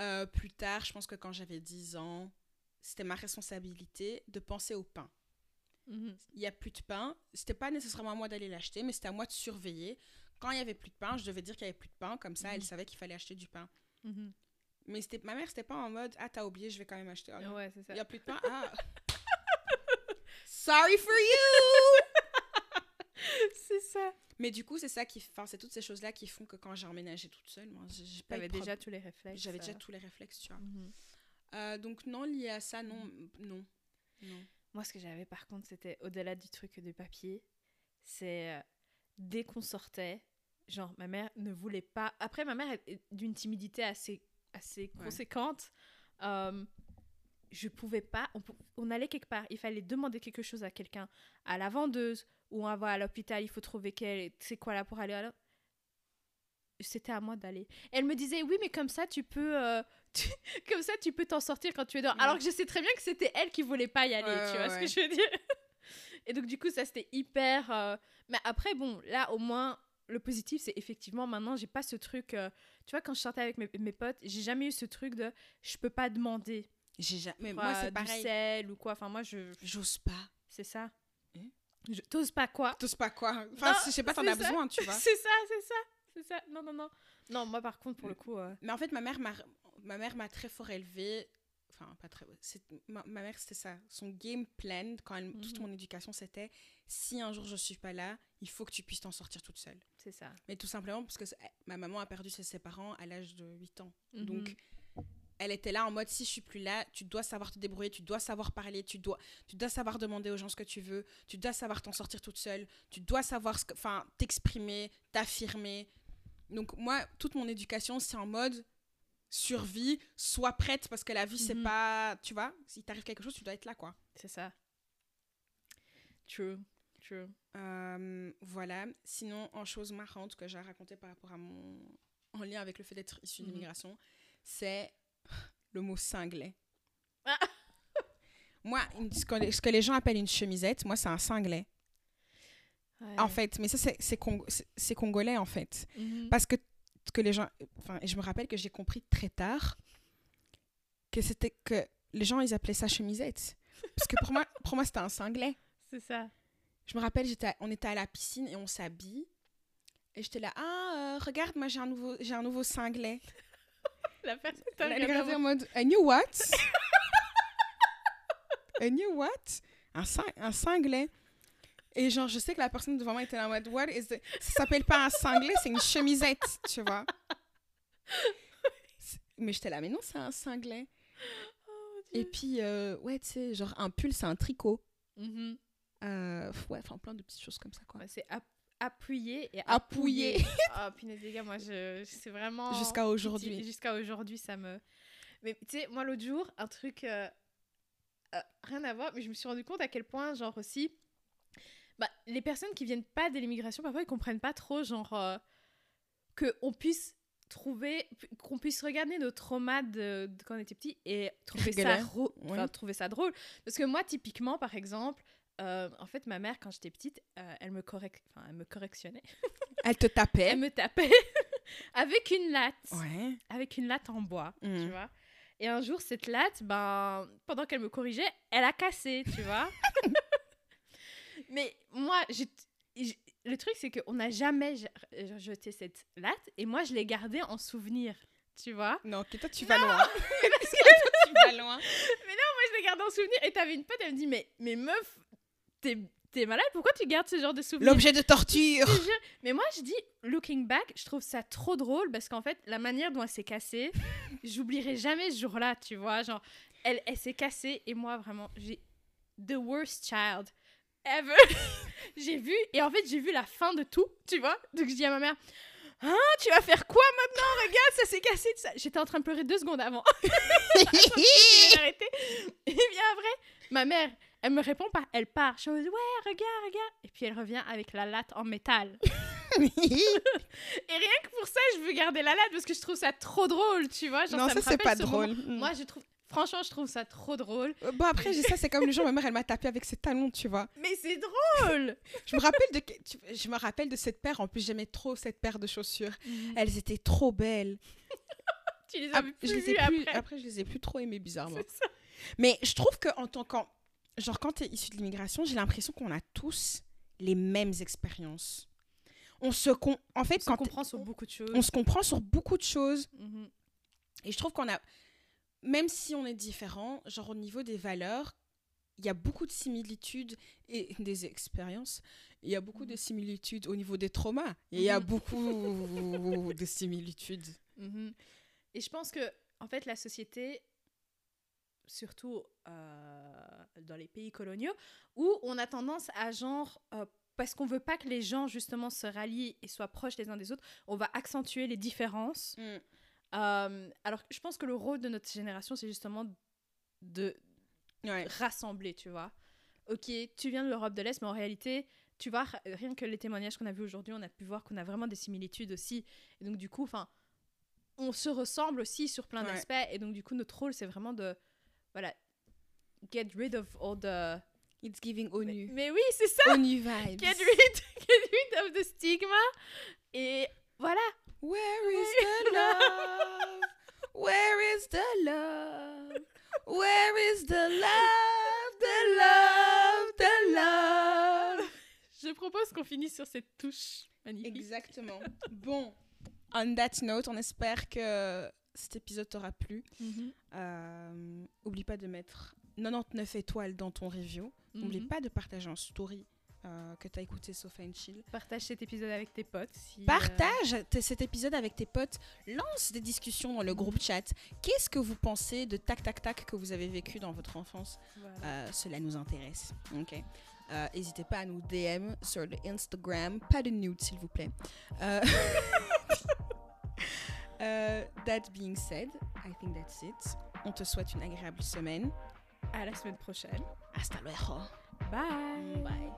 S2: euh, plus tard je pense que quand j'avais 10 ans c'était ma responsabilité de penser au pain
S3: Mhm.
S2: il y a plus de pain c'était pas nécessairement à moi d'aller l'acheter mais c'était à moi de surveiller quand il y avait plus de pain je devais dire qu'il y avait plus de pain comme ça elle
S3: Mhm.
S2: savait qu'il fallait acheter du pain
S3: Mhm.
S2: mais c'était ma mère c'était pas en mode ah t'as oublié je vais quand même acheter non.
S3: Ouais, c'est ça.
S2: il y a plus de pain? Ah sorry for you
S3: C'est ça.
S2: Mais du coup, c'est ça qui, enfin, c'est toutes ces choses-là qui font que quand j'ai emménagé toute seule, moi, j'ai pas de
S3: déjà tous les réflexes.
S2: j'avais déjà
S3: euh.
S2: tous les réflexes, tu vois.
S3: Mhm.
S2: Euh, donc non, lié à ça, non, non, non.
S3: Moi, ce que j'avais par contre, c'était au-delà du truc du papier. C'est euh, dès qu'on sortait, genre ma mère ne voulait pas. Après, ma mère est d'une timidité assez, assez
S2: Ouais.
S3: conséquente. Euh, je pouvais pas. On allait quelque part, il fallait demander quelque chose à quelqu'un, à la vendeuse, ou on va à l'hôpital, il faut trouver quelle. C'est quoi là pour aller à l'hôpital c'était à moi d'aller. Elle me disait oui mais comme ça tu peux euh, tu- comme ça tu peux t'en sortir quand tu es dehors.
S2: Ouais.
S3: Alors que je sais très bien que c'était elle qui voulait pas y aller,
S2: Ouais,
S3: tu vois
S2: ouais,
S3: ce que je veux dire. Et donc du coup ça c'était hyper euh, mais après bon là au moins le positif c'est effectivement maintenant j'ai pas ce truc euh, tu vois quand je sortais avec mes, mes potes, j'ai jamais eu ce truc de je peux pas demander
S2: J'ai jamais. Mais moi, c'est
S3: du
S2: pareil.
S3: sel ou quoi. Enfin moi je
S2: J'ose pas.
S3: c'est ça. Je t'ose pas quoi
S2: T'oses pas quoi Enfin,
S3: Non,
S2: je sais pas, t'en as besoin, tu vois.
S3: c'est ça, c'est ça, c'est ça. Non non non. Non, moi par contre pour le coup euh,
S2: Mais en fait, ma mère m'a, ma mère m'a très fort élevée. Enfin, pas très. Ma, ma mère, c'était ça. Son game plan, quand elle, toute
S3: Mhm.
S2: mon éducation, c'était si un jour je suis pas là, il faut que tu puisses t'en sortir toute seule.
S3: c'est ça.
S2: Mais tout simplement parce que ma maman a perdu ses, ses parents à l'âge de 8 ans.
S3: Mhm.
S2: Donc, elle était là en mode si je suis plus là, tu dois savoir te débrouiller, tu dois savoir parler, tu dois, tu dois savoir demander aux gens ce que tu veux, tu dois savoir t'en sortir toute seule, tu dois savoir enfin, t'exprimer, t'affirmer. Donc, moi, toute mon éducation, c'est en mode survie, sois prête parce que la vie, c'est
S3: Mhm.
S2: pas. Tu vois, si t'arrive quelque chose, tu dois être là, quoi.
S3: C'est ça. True, true.
S2: Euh, voilà. Sinon, en chose marrante que j'ai raconté par rapport à mon. en lien avec le fait d'être issu
S3: Mhm.
S2: d'immigration, c'est le mot cinglet.
S3: Ah.
S2: moi, une- ce que, les, ce que les gens appellent une chemisette, moi, c'est un cinglet.
S3: Ouais.
S2: En fait, mais ça, c'est- c'est Cong- c'est- c'est congolais, en fait.
S3: Mhm.
S2: Parce que, que les gens. Enfin, et je me rappelle que j'ai compris très tard que c'était que les gens, ils appelaient ça chemisette. Parce que pour moi, pour moi c'était un cinglet.
S3: c'est ça.
S2: Je me rappelle, j'étais on était à la piscine et on s'habille. Et j'étais là, ah, euh, regarde, moi j'ai un nouveau, j'ai un nouveau cinglet.
S3: La personne
S2: elle regardait en mode, a new what? a new what? Un, cin- un cinglet. Et genre, je sais que la personne devant moi était en mode, what is the... Ça s'appelle pas un cinglet, c'est une chemisette, tu vois. Mais j'étais là, mais non, c'est un cinglet. Et puis, euh, ouais, tu sais, genre, un pull, c'est un tricot.
S3: Mhm.
S2: Euh, ouais, enfin, plein de petites choses comme ça, quoi.
S3: Ouais, c'est app- appuyer et
S2: Appuyer.
S3: appuyer. Ah, punaise, les gars, moi, je, c'est vraiment.
S2: Jusqu'à aujourd'hui.
S3: Jusqu'à aujourd'hui, ça me. Mais tu sais, moi, l'autre jour, un truc. euh, euh, rien à voir, mais je me suis rendu compte à quel point, genre aussi. Bah, les personnes qui viennent pas de l'immigration, parfois, ils comprennent pas trop, genre. euh, que on puisse trouver qu'on puisse regarder nos traumas de, de quand on était petit et trouver ça,
S2: Ouais.
S3: enfin, trouver ça drôle. Parce que moi, typiquement, par exemple, euh, en fait, ma mère, quand j'étais petite, euh, elle, me correct... enfin, elle me correctionnait.
S2: Elle te tapait.
S3: Elle me tapait avec une latte.
S2: Ouais.
S3: Avec une latte en bois, tu vois. Et un jour, cette latte, ben, pendant qu'elle me corrigeait, elle a cassé, tu vois. Mais moi, j'ai- le truc, c'est qu'on n'a jamais je- je- jeté cette latte. Et moi, je l'ai gardée en souvenir, tu vois.
S2: Non, ok, toi tu vas loin.
S3: Parce que
S2: tu vas loin.
S3: moi, je l'ai gardée en souvenir. Et t'avais une pote, elle me dit, mais, mais meuf, t'es t'es malade, pourquoi tu gardes ce genre de souvenirs?
S2: L'objet de torture.
S3: Mais moi, je dis, looking back, je trouve ça trop drôle parce qu'en fait, la manière dont elle s'est cassée, j'oublierai jamais ce jour-là, tu vois. Genre, elle, elle s'est cassée et moi, vraiment, j'ai the worst child ever. j'ai vu, et en fait, j'ai vu la fin de tout, tu vois. Donc, je dis à ma mère, Hein, tu vas faire quoi maintenant? Regarde, ça s'est cassé. ça. J'étais en train de pleurer deux secondes avant. J'ai arrêté. Et bien après, ma mère, elle me répond pas. Elle part. Je suis en mode, ouais, regarde, regarde. Et puis elle revient avec la latte en métal. Et rien que pour ça, je veux garder la latte parce que je trouve ça trop drôle, tu vois. Genre,
S2: non,
S3: ça,
S2: c'est pas
S3: ce
S2: drôle.
S3: moment. Moi, je trouve. Franchement, je trouve ça trop drôle.
S2: Euh, Bon après, ça, c'est comme le jour ma mère elle m'a tapé avec ses talons, tu vois.
S3: Mais c'est drôle
S2: Je me rappelle de tu- je me rappelle de cette paire en plus j'aimais trop cette paire de chaussures. Elles étaient trop belles.
S3: Tu les
S2: Ah,
S3: avais plus
S2: je les ai plus
S3: après.
S2: après. je les ai plus trop aimées bizarrement. Mais je trouve que en tant qu'en genre quand tu es issu de l'immigration, j'ai l'impression qu'on a tous les mêmes expériences. On se con- en fait
S3: On se comprend sur beaucoup de choses.
S2: on se comprend sur beaucoup de choses
S3: Mhm.
S2: et je trouve qu'on a même si on est différent, genre au niveau des valeurs, il y a beaucoup de similitudes et des expériences. Il y a beaucoup de similitudes au niveau des traumas. Il y a
S3: Mhm.
S2: beaucoup de similitudes.
S3: Mhm. Et je pense que, en fait, la société, surtout euh, dans les pays coloniaux, où on a tendance à genre, euh, parce qu'on veut pas que les gens justement se rallient et soient proches les uns des autres, on va accentuer les différences. Euh, alors, je pense que le rôle de notre génération, c'est justement de
S2: Ouais.
S3: rassembler, tu vois. Ok, tu viens de l'Europe de l'Est, mais en réalité, tu vois, rien que les témoignages qu'on a vus aujourd'hui, on a pu voir qu'on a vraiment des similitudes aussi. Et donc, du coup, enfin, on se ressemble aussi sur plein
S2: Ouais.
S3: d'aspects. Et donc, du coup, notre rôle, c'est vraiment de, voilà, get rid of all the...
S2: It's giving
S3: Mais,
S2: ONU.
S3: mais oui, c'est ça!
S2: ONU vibes.
S3: Get rid, get rid of the stigma. Et voilà.
S2: Where is the love? Where is the love? Where is the love? The love, the love.
S3: Je propose qu'on finisse sur cette touche magnifique.
S2: Exactement. Bon, on that note, on espère que cet épisode t'aura plu.
S3: Mhm.
S2: Euh, oublie pas de mettre 99 étoiles dans ton review. N'oublie
S3: Mhm.
S2: pas de partager en story euh, que tu as écouté Sofa and Chill.
S3: Partage cet épisode avec tes potes. si, euh,
S2: Partage cet épisode avec tes potes. Lance des discussions dans le groupe chat. Qu'est-ce que vous pensez de tac tac tac que vous avez vécu dans votre enfance?
S3: Voilà.
S2: Euh, Cela nous intéresse. Ok. N'hésitez pas à nous DM sur le Instagram. Pas de nude, s'il vous plaît. Euh, that being said, I think that's it. On te souhaite une agréable semaine.
S3: À la semaine prochaine.
S2: Hasta luego.
S3: Bye.
S2: Bye.